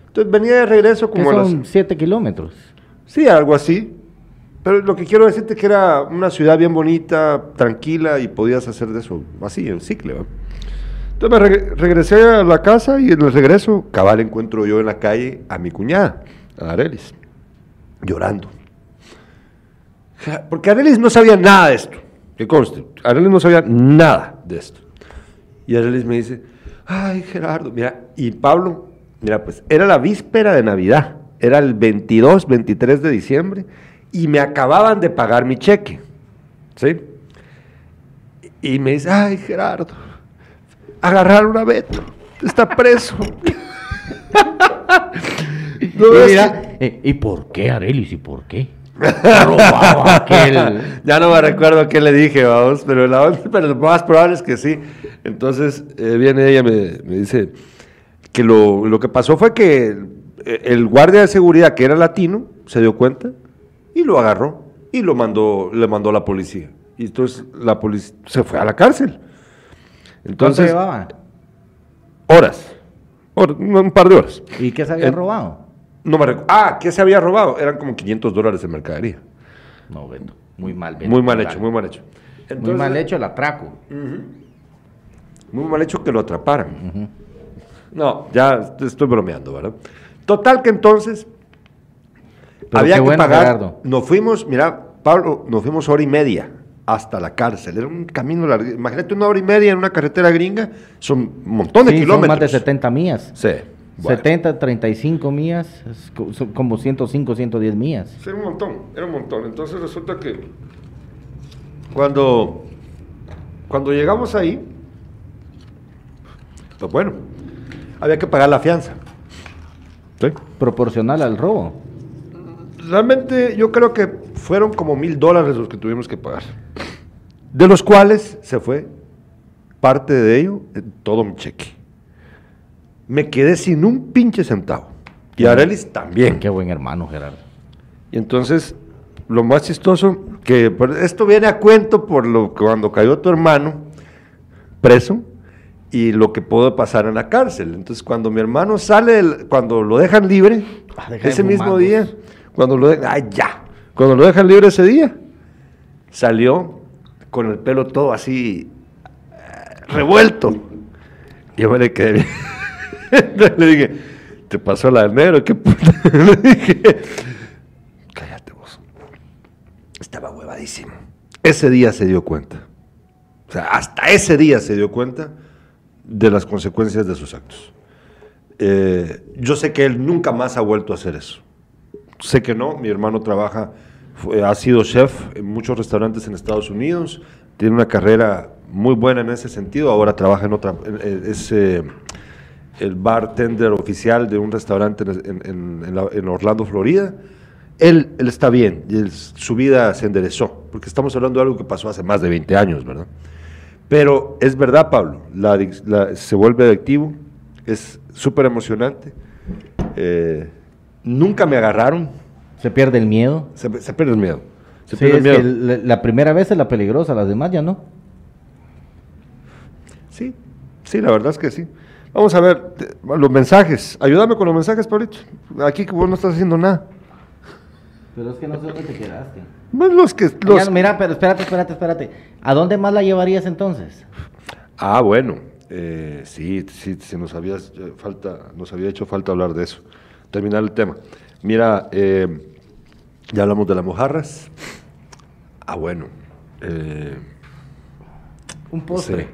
Entonces venía de regreso como son 7 kilómetros. Sí, algo así. Pero lo que quiero decirte es que era una ciudad bien bonita, tranquila y podías hacer de eso así, en cicle. Entonces me regresé a la casa y en el regreso, cabal encuentro yo en la calle a mi cuñada, a Arelis, llorando. Porque Arelis no sabía nada de esto. Que conste, Arelis no sabía nada de esto. Y Arelis me dice, ay Gerardo, mira, y Pablo, mira, pues era la víspera de Navidad, era el 22, 23 de diciembre, y me acababan de pagar mi cheque, ¿sí? Y me dice, ay Gerardo, agarraron a Beto, está preso. *laughs* Eh, ¿y por qué Arelis? ¿Y por qué? *laughs* ya no me recuerdo qué le dije, vamos, pero, la, pero lo más probable es que sí. Entonces eh, viene ella me, me dice que lo, lo, que pasó fue que el guardia de seguridad, que era latino, se dio cuenta y lo agarró y lo mandó, le mandó a la policía. Y entonces la policía se fue a la cárcel. Entonces, llevaba? Horas, un par de horas. ¿Y qué se había robado? No me Ah, ¿qué se había robado? Eran como 500 dólares de mercadería. No, vendo. Muy mal. muy mal hecho, muy mal hecho. muy mal hecho el atraco. Muy mal hecho que lo atraparan. No, ya estoy bromeando, ¿verdad? Total que entonces había que pagar. Nos fuimos, mira, Pablo, nos fuimos hora y media hasta la cárcel. Era un camino largo. Imagínate una hora y media en una carretera gringa, son un montón de kilómetros. Son más de 70 millas. Sí. 70, 35 millas, como 105, 110 millas. Sí, era un montón, era un montón. Entonces resulta que cuando, cuando llegamos ahí, pues bueno, había que pagar la fianza. ¿Sí? Proporcional al robo. Realmente yo creo que fueron como mil dólares los que tuvimos que pagar. *laughs* De los cuales se fue parte de ello en todo mi cheque me quedé sin un pinche centavo. Y Arelis también. Qué buen hermano, Gerardo. Y entonces, lo más chistoso, que esto viene a cuento por lo que cuando cayó tu hermano preso y lo que pudo pasar en la cárcel. Entonces, cuando mi hermano sale, cuando lo dejan libre, ah, ese mismo día, cuando lo dejan, ay, ya, cuando lo dejan libre ese día, salió con el pelo todo así eh, revuelto. Yo me le quedé bien. Le dije, ¿te pasó la del negro? ¿Qué puta? *laughs* le dije, estaba huevadísimo. Ese día se dio cuenta. O sea, hasta ese día se dio cuenta de las consecuencias de sus actos. Eh, yo sé que él nunca más ha vuelto a hacer eso. Sé que no, mi hermano trabaja, ha sido chef en muchos restaurantes en Estados Unidos, tiene una carrera muy buena en ese sentido, ahora trabaja en otra, eh, el bartender oficial de un restaurante en, Orlando, Florida. Él, él está bien, y su vida se enderezó, porque estamos hablando de algo que pasó hace más de 20 años, ¿verdad? Pero es verdad, Pablo, se vuelve adictivo, es súper emocionante. Eh, nunca me agarraron. ¿Se pierde el miedo? Se, pierde el miedo. la, primera vez es la peligrosa, las demás ya no. Sí, sí, la verdad es que sí. Vamos a ver los mensajes. Ayúdame con los mensajes, Paulito. Aquí que vos no estás haciendo nada. Pero es que no sé dónde te quedaste. Los que, mira, pero espérate, espérate, espérate. ¿A dónde más la llevarías entonces? Ah, bueno. Eh, sí, sí, sí, nos, había, eh, falta, nos había hecho falta hablar de eso. Terminar el tema. Mira, eh, ya hablamos de las mojarras. Ah, bueno. Un postre.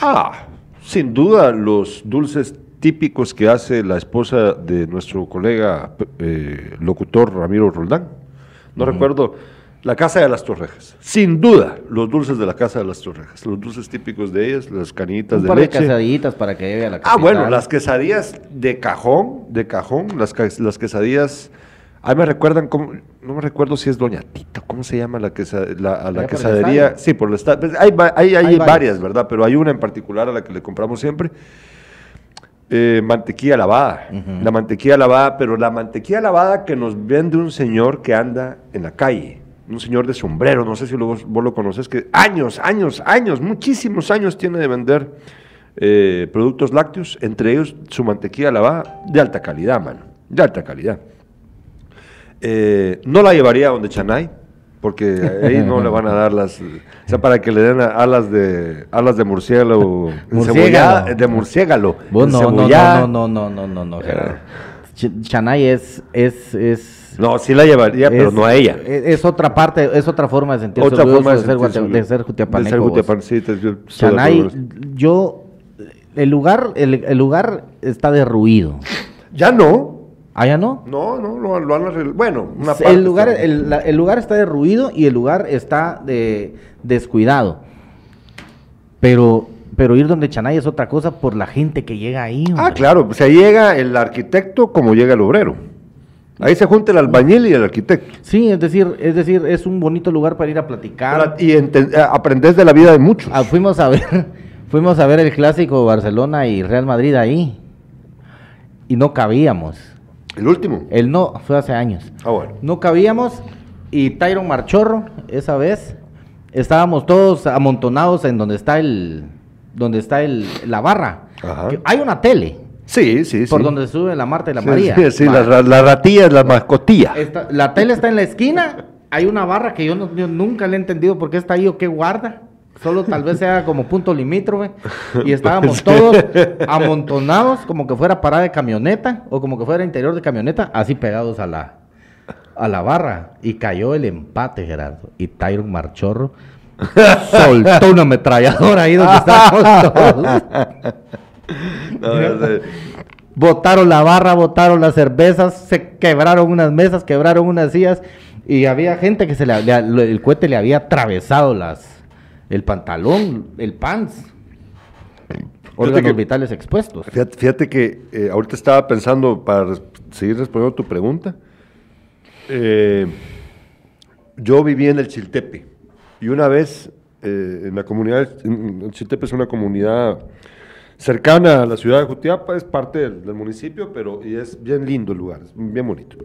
Ah, sin duda los dulces típicos que hace la esposa de nuestro colega locutor Ramiro Roldán. No recuerdo la Casa de las Torrejas. Sin duda, los dulces de la Casa de las Torrejas. Los dulces típicos de ellas, las canitas de leche. de quesadillitas para que lleve a la casa. Ah, bueno, las quesadillas de cajón, de cajón, las, las quesadillas... Ahí me recuerdan, cómo, no me recuerdo si es Doña Tita, ¿cómo se llama la, la, la quesadería? Sí, por el estado. Pues, hay, hay, hay, varias, ¿verdad? Pero hay una en particular a la que le compramos siempre. Eh, mantequilla lavada. La mantequilla lavada, pero la mantequilla lavada que nos vende un señor que anda en la calle un señor de sombrero, no sé si vos, lo conoces, que años, años, años, muchísimos años tiene de vender eh, productos lácteos, entre ellos su mantequilla lavada de alta calidad, mano, de alta calidad. Eh, no la llevaría a donde Chanay, porque ahí no le van a dar las. O sea, para que le den alas de alas de murciélago. *laughs* murciélago. De murciégalo. No, no, no, no, no, no, no, no, Chanay es, es, es. No, sí la llevaría, pero no a ella. E, es, otra parte, es otra forma de sentirse otra forma de, ser, de, ser, Jutiapan, Chanay, yo. El lugar, el, el lugar está derruido. Ya no. ¿Ah, ya no? No, no, lo, lo han arreglado. Bueno, una parte el lugar, el, el, lugar está derruido y el lugar está de, descuidado. Pero pero ir donde Chanay es otra cosa por la gente que llega ahí. Ah, claro, o sea, llega el arquitecto como llega el obrero. Ahí se junta el albañil y el arquitecto. Sí, es decir, es decir, es un bonito lugar para ir a platicar. y eh, aprendes de la vida de muchos. Ah, fuimos a ver, *laughs* fuimos a ver el clásico Barcelona y Real Madrid ahí. Y no cabíamos. ¿El último? El no, fue hace años. Ah, bueno. No cabíamos y Tyron Marchorro, esa vez, estábamos todos amontonados en donde está el, donde está el, la barra. Hay una tele. Sí, sí, sí. Por donde sube la Marta y la María. Sí, sí, la, ratilla es la mascotilla. la tele está en la esquina. Hay una barra que yo, nunca le he entendido por qué está ahí o qué guarda. Solo tal vez sea como punto limítrofe. Y *laughs* estábamos todos *laughs* amontonados como que fuera parada de camioneta o como que fuera interior de camioneta, así pegados a la, a la barra. Y cayó el empate, Gerardo. Y Tyron Marchorro *laughs* soltó una ametralladora ahí donde estábamos todos. Botaron la barra, botaron las cervezas, se quebraron unas mesas, quebraron unas sillas y había gente que se le, el cohete le había atravesado las el pantalón, el pants. Órganos vitales expuestos. Fíjate, que eh, ahorita estaba pensando para seguir respondiendo tu pregunta. Eh, yo viví en el Chiltepe y una vez eh, en la comunidad, el Chiltepe es una comunidad cercana a la ciudad de Jutiapa, es parte del, municipio, pero y es bien lindo el lugar, es bien bonito.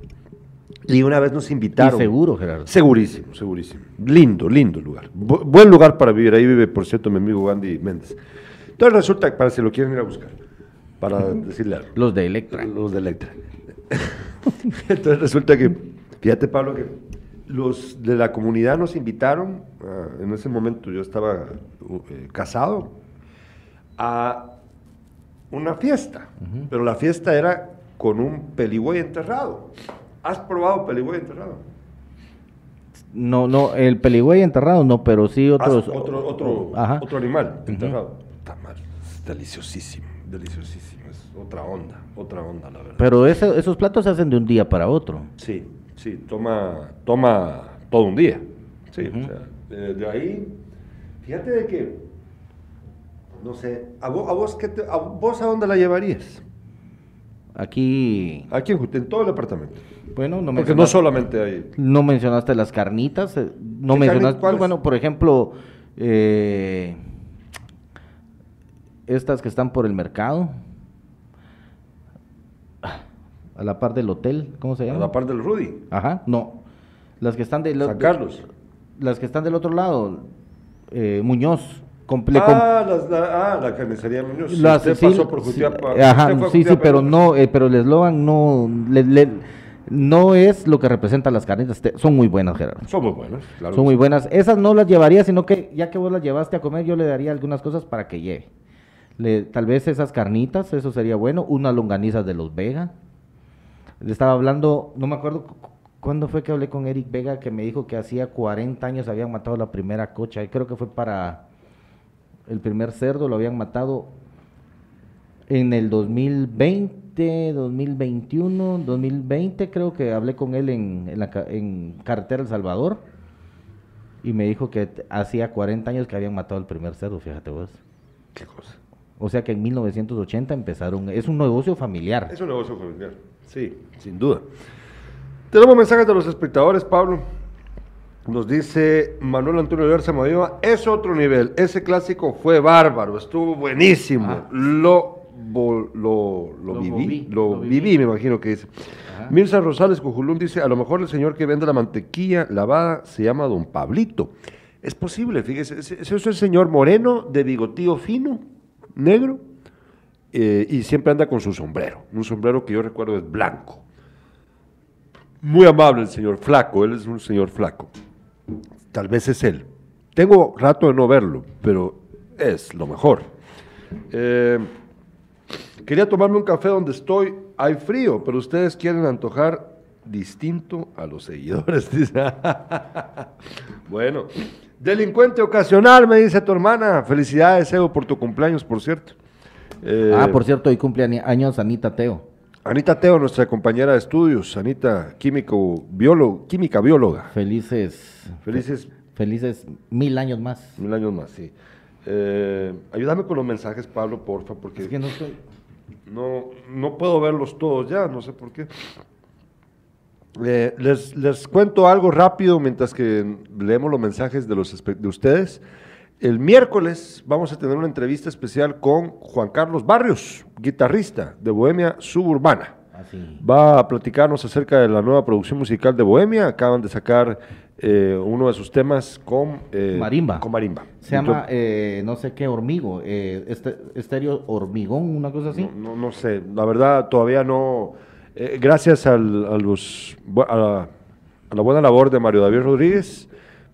Y una vez nos invitaron. ¿Y seguro, Gerardo? Segurísimo, segurísimo. Lindo, lindo lugar. buen lugar para vivir. Ahí vive, por cierto, mi amigo Gandhi Méndez. Entonces resulta que para si lo quieren ir a buscar, para decirle algo. Los de Electra. Los de Electra. *laughs* Entonces resulta que, fíjate Pablo, que los de la comunidad nos invitaron, ah, en ese momento yo estaba eh, casado, a una fiesta, pero la fiesta era con un peligüey enterrado. ¿Has probado peligüey enterrado? No, no, el peligüey enterrado no, pero sí Ah, otros. otro, otro, Ajá. otro animal enterrado. Está mal, es deliciosísimo, deliciosísimo. Es otra onda, otra onda, la verdad. Pero ese- esos platos se hacen de un día para otro. Sí, sí, toma, toma todo un día. Sí, o sea, de, de ahí, fíjate de que, no sé, ¿a vos a, vos, qué te- a vos a dónde la llevarías? Aquí, Aquí en, en todo el departamento. Bueno, no Porque no solamente hay... no mencionaste las carnitas, eh, no ¿Qué mencionaste, bueno, por ejemplo, eh, estas que están por el mercado, a la par del hotel, ¿cómo se A llama? la par del Rudy, Ajá, no, las que están del San Carlos. las que están del otro lado, eh, Muñoz, Ah, las- la, ah, la carnicería Muñoz. Sí, las- usted sí, pasó por sí, Jutiapa. eh, ajá, a sí, sí, pero ¿no? no, eh, pero el eslogan no, le- le- no es lo que representan las carnitas. son muy buenas, Gerardo. Son muy buenos, claro. Son muy buenas. Esas no las llevaría, sino que ya que vos las llevaste a comer, yo le daría algunas cosas para que lleve. Le- tal vez esas carnitas, eso sería bueno. Unas longanizas de los Vega. Le estaba hablando, no me acuerdo cu- cuándo fue que hablé con Eric Vega, que me dijo que hacía 40 años habían matado la primera cocha. Y creo que fue para el primer cerdo, lo habían matado en el 2020, 2021, 2020, creo que hablé con él en, en la ca- en Carretera El Salvador y me dijo que hacía 40 años que habían matado el primer cerdo, fíjate vos. ¿Qué cosa? O sea que en 1980 empezaron, es un negocio familiar. Es un negocio familiar. Sí, sin duda. Tenemos mensajes de los espectadores, Pablo. Nos dice Manuel Antonio Garza Modiva, es otro nivel. Ese clásico fue bárbaro, estuvo buenísimo. Ajá. Lo, lo, lo, Lo viví, moví, lo, viví, viví. me imagino que dice. Ajá. Mirza Rosales Cojulún dice, a lo mejor el señor que vende la mantequilla lavada se llama Don Pablito. Es posible, fíjese, ese ese es el señor moreno, de bigotío fino, negro, eh, y siempre anda con su sombrero. Un sombrero que yo recuerdo es blanco. Muy amable el señor flaco, él es un señor flaco. Tal vez es él. Tengo rato de no verlo, pero es lo mejor. Eh, quería tomarme un café donde estoy. Hay frío, pero ustedes quieren antojar distinto a los seguidores. *laughs* bueno, delincuente ocasional, me dice tu hermana. Felicidades, Evo, por tu cumpleaños, por cierto. Eh, Ah, por cierto, hoy cumple años Anita Teo. Anita Teo, nuestra compañera de estudios, Anita, químico, biólogo, química bióloga. Felices, Felices felices mil años más. mil años más, sí. Eh, ayúdame con los mensajes, Pablo, porfa, porque Es que no estoy... no, no puedo verlos todos ya, no sé por qué. Eh, les, les cuento algo rápido mientras que leemos los mensajes de, los, de ustedes. El miércoles vamos a tener una entrevista especial con Juan Carlos Barrios, guitarrista de Bohemia Suburbana. Así. Va a platicarnos acerca de la nueva producción musical de Bohemia. Acaban de sacar eh, uno de sus temas con eh, Marimba. Con marimba. Se llama, eh, no sé qué, hormigo, este, estéreo hormigón, una cosa así. No, no, no sé, la verdad todavía no. gracias al- a, los, bu- a, la, a la buena labor de Mario David Rodríguez,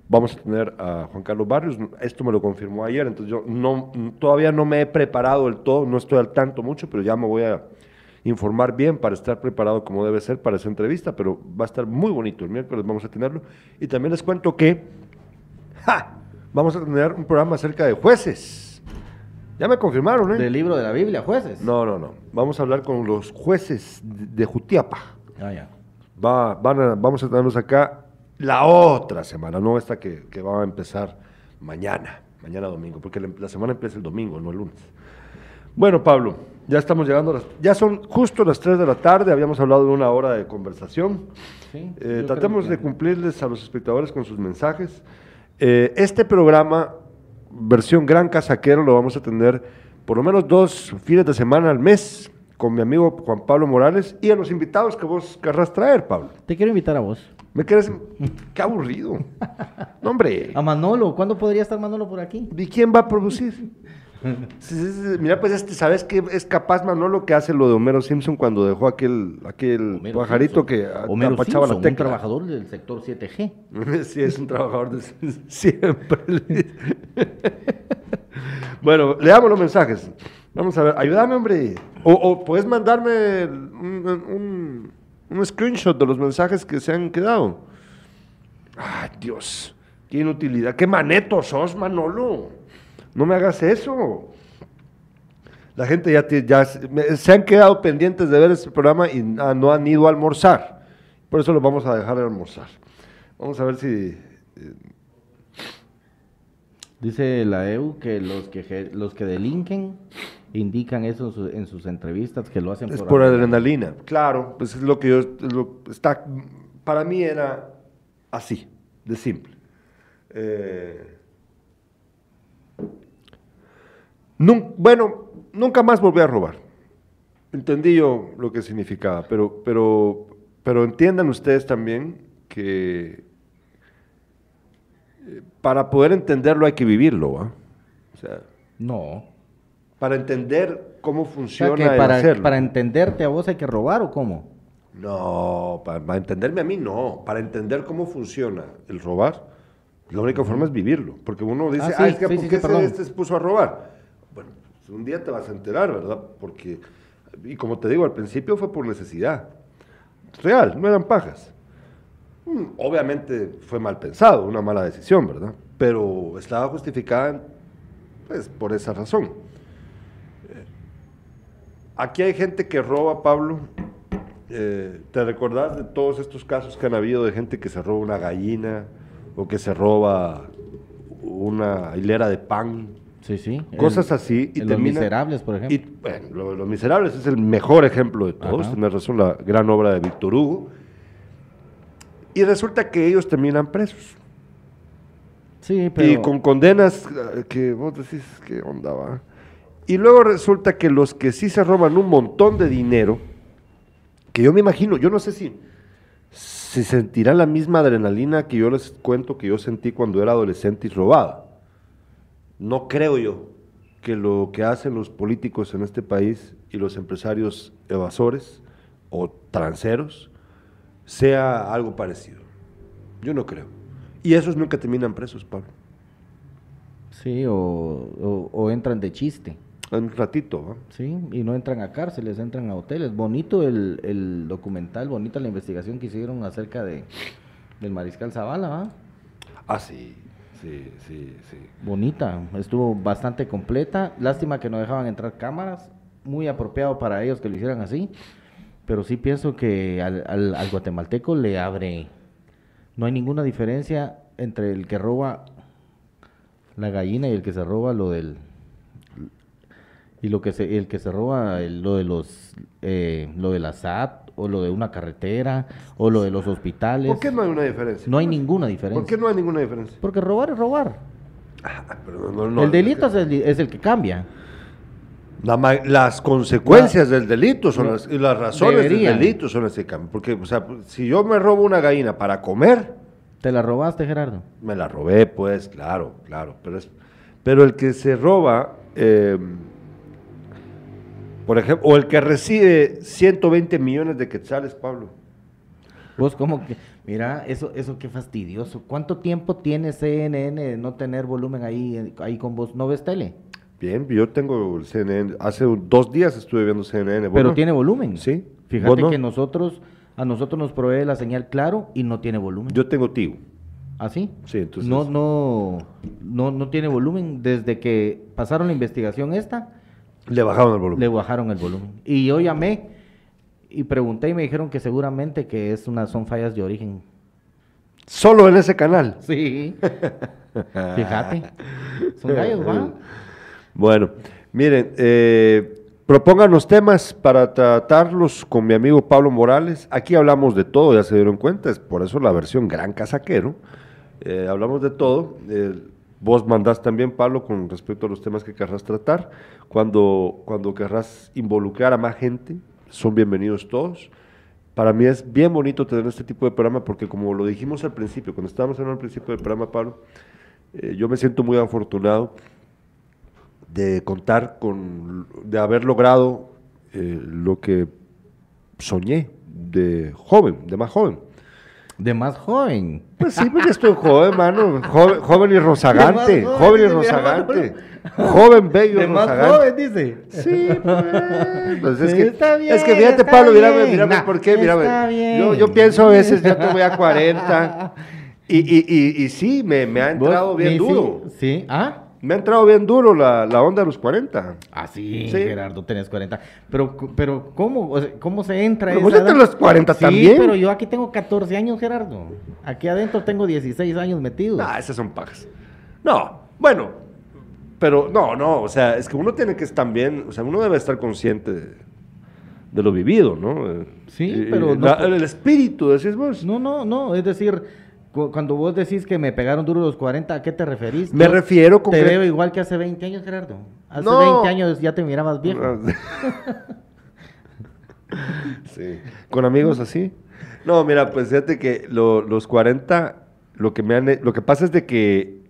vamos a tener a Juan Carlos Barrios. Esto me lo confirmó ayer, entonces yo no, todavía no me he preparado del todo, no estoy al tanto mucho, pero ya me voy a informar bien para estar preparado como debe ser para esa entrevista, pero va a estar muy bonito. El miércoles vamos a tenerlo. Y también les cuento que ¡ja! vamos a tener un programa acerca de jueces. Ya me confirmaron, ¿eh? Del libro de la Biblia, jueces. No, no, no. Vamos a hablar con los jueces de Jutiapa. Ah, ya. Va, van a- vamos a tenerlos acá la otra semana, no esta que, que va a empezar mañana, mañana domingo, porque la semana empieza el domingo, no el lunes. Bueno, Pablo, ya estamos llegando, a las, ya son justo las 3 de la tarde, habíamos hablado de una hora de conversación. Sí, Eh, tratemos creo de que- cumplirles a los espectadores con sus mensajes. Eh, este programa, versión Gran Casaquero, lo vamos a tener por lo menos dos fines de semana al mes con mi amigo Juan Pablo Morales y a los invitados que vos querrás traer, Pablo. Te quiero invitar a vos. Me quedas... *laughs* ¡Qué aburrido! *laughs* No, hombre. A Manolo, ¿cuándo podría estar Manolo por aquí? ¿Y quién va a producir? Mira, pues este, ¿sabes qué es capaz Manolo que hace lo de Homero Simpson cuando dejó aquel, aquel Homero pajarito Simpson. que Homero apachaba Simpson, la un tecla? trabajador del sector 7G. *laughs* Sí, es un trabajador de *laughs* siempre. bueno, leamos los mensajes. Vamos a ver, ayúdame, hombre. O, o puedes mandarme un, un- un screenshot de los mensajes que se han quedado. Ay, Dios, qué inutilidad, qué maneto sos, Manolo. No me hagas eso. La gente ya, ya se han quedado pendientes de ver este programa y no han ido a almorzar. Por eso los vamos a dejar de almorzar. Vamos a ver si... Eh, Dice la EU que los que los que delinquen indican eso en, sus entrevistas que lo hacen es por, adrenalina. Claro, pues es lo que yo está para mí era así, de simple. Eh, bueno, nunca más volví a robar. Entendí yo lo que significaba, pero, pero, pero entiendan ustedes también que eh, para poder entenderlo hay que vivirlo, O sea, no. Para entender cómo funciona para, Para entenderte a vos hay que robar o cómo? No, para, entenderme a mí no. Para entender cómo funciona el robar, la única forma es vivirlo. Porque uno dice, ah, es que ¿por qué este se puso a robar? Pues, un día te vas a enterar, ¿verdad? Porque, y como te digo, al principio fue por necesidad. Real, no eran pajas. Mm, obviamente fue mal pensado, una mala decisión, ¿verdad? Pero estaba justificada pues, por esa razón. Eh, aquí hay gente que roba, Pablo. Eh, ¿Te recordás de todos estos casos que han habido de gente que se roba una gallina o que se roba una hilera de pan? Sí, sí. Cosas así. Y los miserables, por ejemplo. Y, bueno, los, miserables es el mejor ejemplo de todos. Tienes razón, la gran obra de Víctor Hugo y resulta que ellos terminan presos. Sí, pero... Y con condenas eh, que vos decís, ¿qué onda va? Y luego resulta que los que sí se roban un montón de dinero, que yo me imagino, yo no sé si, si sentirán la misma adrenalina que yo les cuento que yo sentí cuando era adolescente y robaba. No creo yo que lo que hacen los políticos en este país y los empresarios evasores o transeros sea algo parecido. Yo no creo. Y esos nunca terminan presos, Pablo. Sí, o, entran de chiste. Un ratito, Sí, y no entran a cárceles, entran a hoteles. Bonito el, documental, bonita la investigación que hicieron acerca de del mariscal Zavala, ¿va? Ah, sí, sí, sí, sí. Bonita, estuvo bastante completa. Lástima que no dejaban entrar cámaras. Muy apropiado para ellos que lo hicieran así pero sí pienso que al, al, guatemalteco le abre, no hay ninguna diferencia entre el que roba la gallina y el que se roba lo del y lo que se, el que se roba lo de los eh, lo de la SAT o lo de una carretera o lo de los hospitales. ¿Por qué no hay una diferencia? No hay ninguna diferencia. ¿Por qué no hay ninguna diferencia? Porque robar es robar. Ah, el delito es, el, es el que cambia las consecuencias del delito son las, y las razones del delito son las que cambian. Porque, o sea, si yo me robo una gallina para comer. ¿Te la robaste, Gerardo? Me la robé, pues, claro, claro. Pero, es, pero el que se roba, em, por ejemplo, o el que recibe 120 millones de quetzales, Pablo. Vos, como que, mira, eso, eso qué fastidioso. ¿Cuánto tiempo tiene CNN de no tener volumen ahí, ahí con vos? ¿No ves tele? Bien, yo tengo el CNN. Hace dos días estuve viendo CNN. Pero tiene volumen. Sí. Fíjate que nosotros, a nosotros nos provee la señal claro y no tiene volumen. Yo tengo TIU. ¿Ah, sí? Sí, entonces. No, no, no, no tiene volumen. Desde que pasaron la investigación esta. Le bajaron el volumen. Le bajaron el volumen. Y yo llamé y pregunté y me dijeron que seguramente que es una, son fallas de origen. ¿Solo en ese canal? Sí. *laughs* Fíjate. Son gallos, ¿va? Bueno, miren, eh, propongan los temas para tratarlos con mi amigo Pablo Morales. Aquí hablamos de todo, ya se dieron cuenta, es por eso la versión Gran Casaquero. Eh, hablamos de todo. Eh, vos mandás también, Pablo, con respecto a los temas que querrás tratar. Cuando, cuando querrás involucrar a más gente, son bienvenidos todos. Para mí es bien bonito tener este tipo de programa porque como lo dijimos al principio, cuando estábamos en el principio del programa, Pablo, yo me siento muy afortunado de contar con, de haber logrado eh, lo que soñé de joven, de más joven. De más joven. Pues sí, pues estoy joven, mano. Joven, y rozagante. Joven, y rozagante. Joven, bello de más joven, dice. Sí, pues. es, que, es que fíjate, Pablo, mírame, mírame por qué. Mírame. Yo, yo pienso a veces, yo te voy a 40 Y, y, y, y sí, me, me ha entrado bien Sí, duro. Sí, ¿ah? Me ha entrado bien duro la, la onda de los 40. Ah, sí, Sí. Gerardo, tenés 40. Pero, pero ¿cómo? O sea, ¿Cómo se entra Pero esa vos ya edad? tenés los 40 sí, también. pero yo aquí tengo 14 años, Gerardo. Aquí adentro tengo 16 años metidos. Ah, esas son pajas. No, bueno, pero no, no, o sea, es que uno tiene que estar también, o sea, uno debe estar consciente de, de lo vivido, ¿no? Eh, Sí, y- pero y no- la- el espíritu, decís vos. No, no, no, es decir, cuando vos decís que me pegaron duro los 40, ¿a qué te referís? Me Yo refiero con Te que- veo igual que hace 20 años, Gerardo. Hace No. 20 años ya te mirabas viejo. *laughs* sí, con amigos así. No, mira, pues fíjate que lo- los 40, lo que, me han, lo que pasa es de que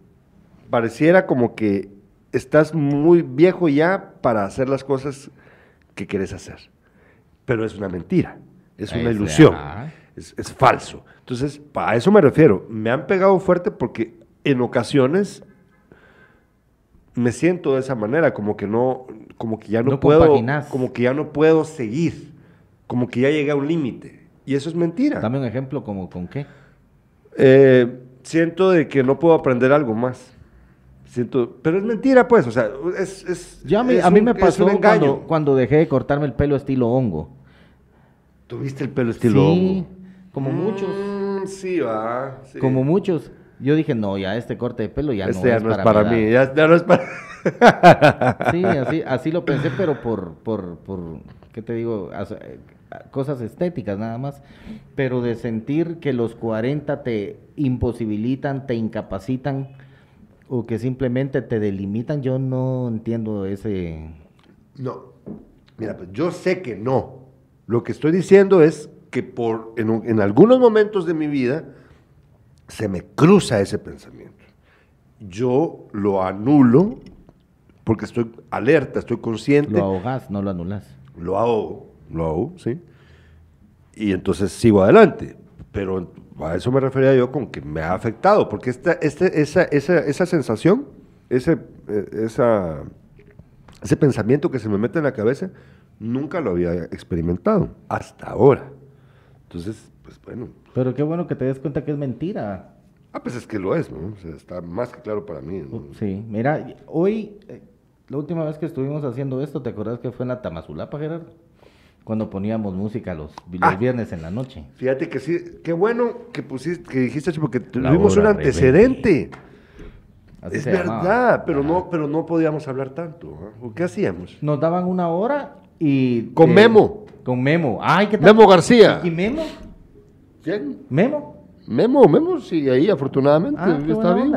pareciera como que estás muy viejo ya para hacer las cosas que quieres hacer. Pero es una mentira, es una Ahí ilusión, Ajá. Es, es falso. Entonces, a eso me refiero. Me han pegado fuerte porque en ocasiones me siento de esa manera, como que no, como que ya no, No puedo, compaginás. como que ya no puedo seguir, como que ya llegué a un límite. Y eso es mentira. Dame un ejemplo como con qué. Eh, siento de que no puedo aprender algo más. Siento, pero es mentira, pues, o sea, es, es- Ya a mí, es a mí un- me pasó cuando, cuando dejé de cortarme el pelo estilo hongo. ¿Tuviste el pelo estilo sí, hongo? Como muchos. Mm, sí, va. sí. Como muchos. Yo dije, no, ya este corte de pelo ya este no ya es no es para, mí, ya, ya no es para... *laughs* Sí, así, así lo pensé, pero por, por, por ¿qué te digo? As- Cosas estéticas nada más. Pero de sentir que los 40 te imposibilitan, te incapacitan o que simplemente te delimitan, yo no entiendo ese... No, mira, pues yo sé que no. Lo que estoy diciendo es que por, en, un- en algunos momentos de mi vida se me cruza ese pensamiento. Yo lo anulo porque estoy alerta, estoy consciente, Lo ahogas, no lo anulas. lo hago, lo hago, ¿sí? Y entonces sigo adelante. Pero a eso me refería yo con que me ha afectado, porque esta, este, esa, esa, esa sensación, ese, eh, esa, ese pensamiento que se me mete en la cabeza, nunca lo había experimentado hasta ahora. Entonces, pues bueno, Pero qué bueno que te des cuenta que es mentira. ah, pues es que lo es, ¿no? O sea, está más que claro para mí. ¿no? Sí, mira, hoy, eh, la última vez que estuvimos haciendo esto, ¿te acuerdas que fue en la Tamazulapa, Gerardo? Cuando poníamos música los, los Ah. viernes en la noche. Fíjate que sí, qué bueno que pusiste, que dijiste eso, porque tuvimos un antecedente. Así es llamaba. verdad, pero Ajá. no, pero no podíamos hablar tanto. ¿ah? ¿O ¿Qué hacíamos? Nos daban una hora y... Con eh, Memo. Con Memo. Ay, ¿qué tal? Memo García. ¿Y Memo? ¿Quién? ¿Memo? Memo, Memo sigue ahí, afortunadamente. Ah, está bien.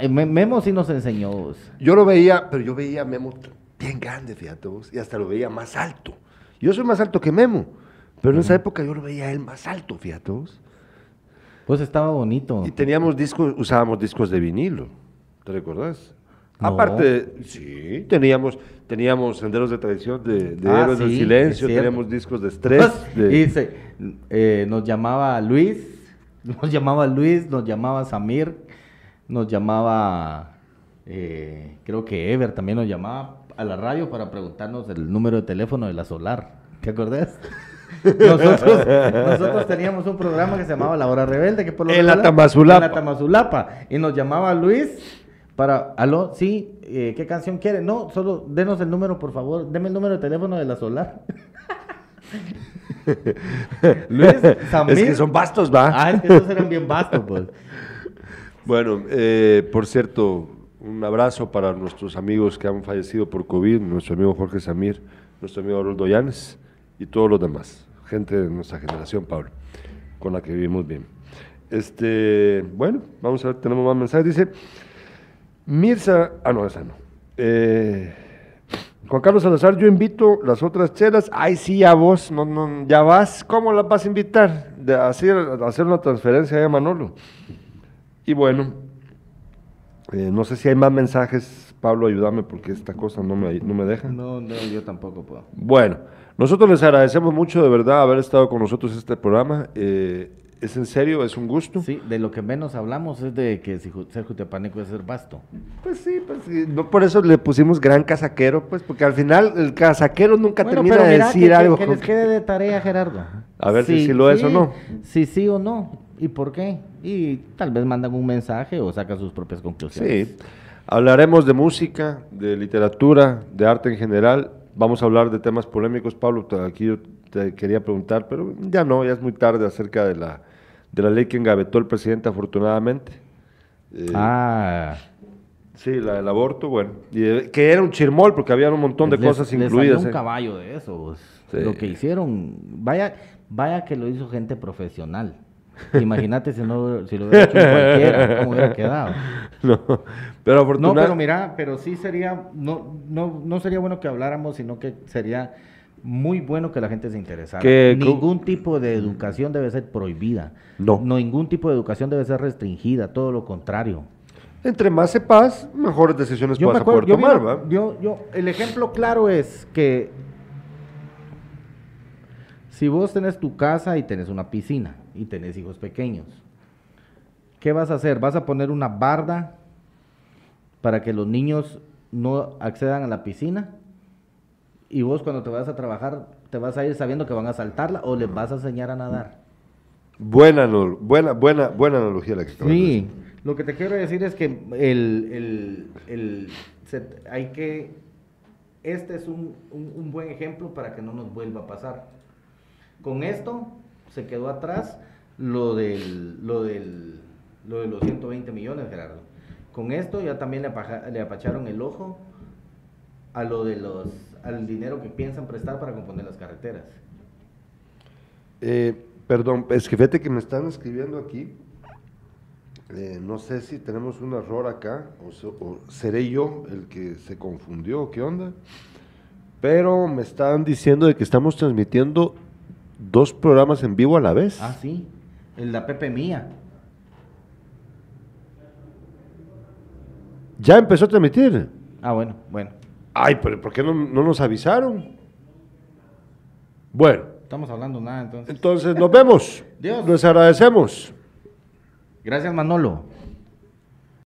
eh, Me- Memo sí nos enseñó. Yo lo veía, pero yo veía a Memo bien grande, fíjate vos, y hasta lo veía más alto. Yo soy más alto que Memo, pero en esa época yo lo veía a él más alto, fíjate vos. Pues estaba bonito. Y teníamos discos, usábamos discos de vinilo, ¿te recordás? No. Aparte, sí, teníamos, teníamos Senderos de Tradición de, de Ah, Héroes del sí, Silencio, teníamos discos de Estrés. *laughs* de- Y se- eh, nos llamaba Luis, *laughs* nos llamaba Luis, nos llamaba Samir, nos llamaba, eh, creo que Ever también nos llamaba a la radio para preguntarnos el número de teléfono de la Solar. ¿Te acordás? *laughs* Nosotros, nosotros teníamos un programa que se llamaba La Hora Rebelde, que por lo En la Tamazulapa. En la Tamazulapa. Y nos llamaba Luis para, aló, sí, eh, ¿qué canción quiere? No, solo denos el número, por favor. Deme el número de teléfono de la Solar. *laughs* Luis, Samir. Es que son bastos, va. Ah, es que esos eran bien vastos, pues. Bueno, eh, por cierto, un abrazo para nuestros amigos que han fallecido por COVID, nuestro amigo Jorge Samir, nuestro amigo Arnoldo Llanes y todos los demás, gente de nuestra generación, Pablo, con la que vivimos bien. Este, bueno, vamos a ver, tenemos más mensajes. Dice, Mirza, ah, no, esa no. Eh, Juan Carlos Salazar, yo invito las otras chelas. Ay, sí, ya vos, no, no, ya vas. ¿Cómo las vas a invitar? De hacer, hacer una transferencia a Manolo. Y bueno, eh, no sé si hay más mensajes. Pablo, ayúdame porque esta cosa no me, no me deja. No, no, yo tampoco puedo. Bueno, nosotros les agradecemos mucho de verdad haber estado con nosotros en este programa. Eh, es en serio, es un gusto. Sí, de lo que menos hablamos es de que si ser jutepánico es ser vasto. Pues sí, pues sí, no por eso le pusimos gran casaquero, pues porque al final el casaquero nunca Bueno, termina de decir que, que- algo. que les quede de tarea, Gerardo. A ver si lo es o no. Sí, sí o no. ¿Y por qué? Y tal vez mandan un mensaje o sacan sus propias conclusiones. Sí. Hablaremos de música, de literatura, de arte en general. Vamos a hablar de temas polémicos, Pablo. Aquí yo te quería preguntar, pero ya no, ya es muy tarde acerca de la, de la ley que engavetó el presidente, afortunadamente. Eh, ah. Sí, la del aborto, bueno. Y, eh, que era un chirmol porque había un montón de cosas incluidas. un caballo de eso. Pues. Lo que hicieron, vaya, vaya que lo hizo gente profesional. *laughs* Imagínate si, no, si lo hubiera hecho cualquiera, cómo hubiera quedado. *laughs* No, pero afortunadamente... No, pero mira, pero sí sería, no, no, no sería bueno que habláramos, sino que sería muy bueno que la gente se interesara. ningún tipo de educación debe ser prohibida. No. no. Ningún tipo de educación debe ser restringida, todo lo contrario. Entre más sepas, mejores decisiones vas a poder tomar, Yo, yo, el ejemplo claro es que si vos tenés tu casa y tenés una piscina y tenés hijos pequeños, ¿qué vas a hacer? ¿Vas a poner una barda para que los niños no accedan a la piscina? Y vos cuando te vas a trabajar, te vas a ir sabiendo que van a saltarla o les vas a enseñar a nadar. Buena, buena, buena, buena analogía la que Sí, lo que te quiero decir es que el, el, hay que, este es un, un, buen ejemplo para que no nos vuelva a pasar. Con esto se quedó atrás lo del, lo del, lo de los 120 millones, Gerardo. Con esto ya también le, le apacharon el ojo a lo de los al dinero que piensan prestar para componer las carreteras. Eh, perdón, es que fíjate que me están escribiendo aquí. Eh, no sé si tenemos un error acá o, seré yo el que se confundió, ¿qué onda? Pero me están diciendo de que estamos transmitiendo dos programas en vivo a la vez. Ah, sí, el la Pepe Mía. Ya empezó a transmitir. Ah, bueno, bueno. Ay, pero ¿por qué no, nos avisaron? Bueno. Estamos hablando nada entonces. Entonces nos vemos. Dios. Les agradecemos. Gracias Manolo.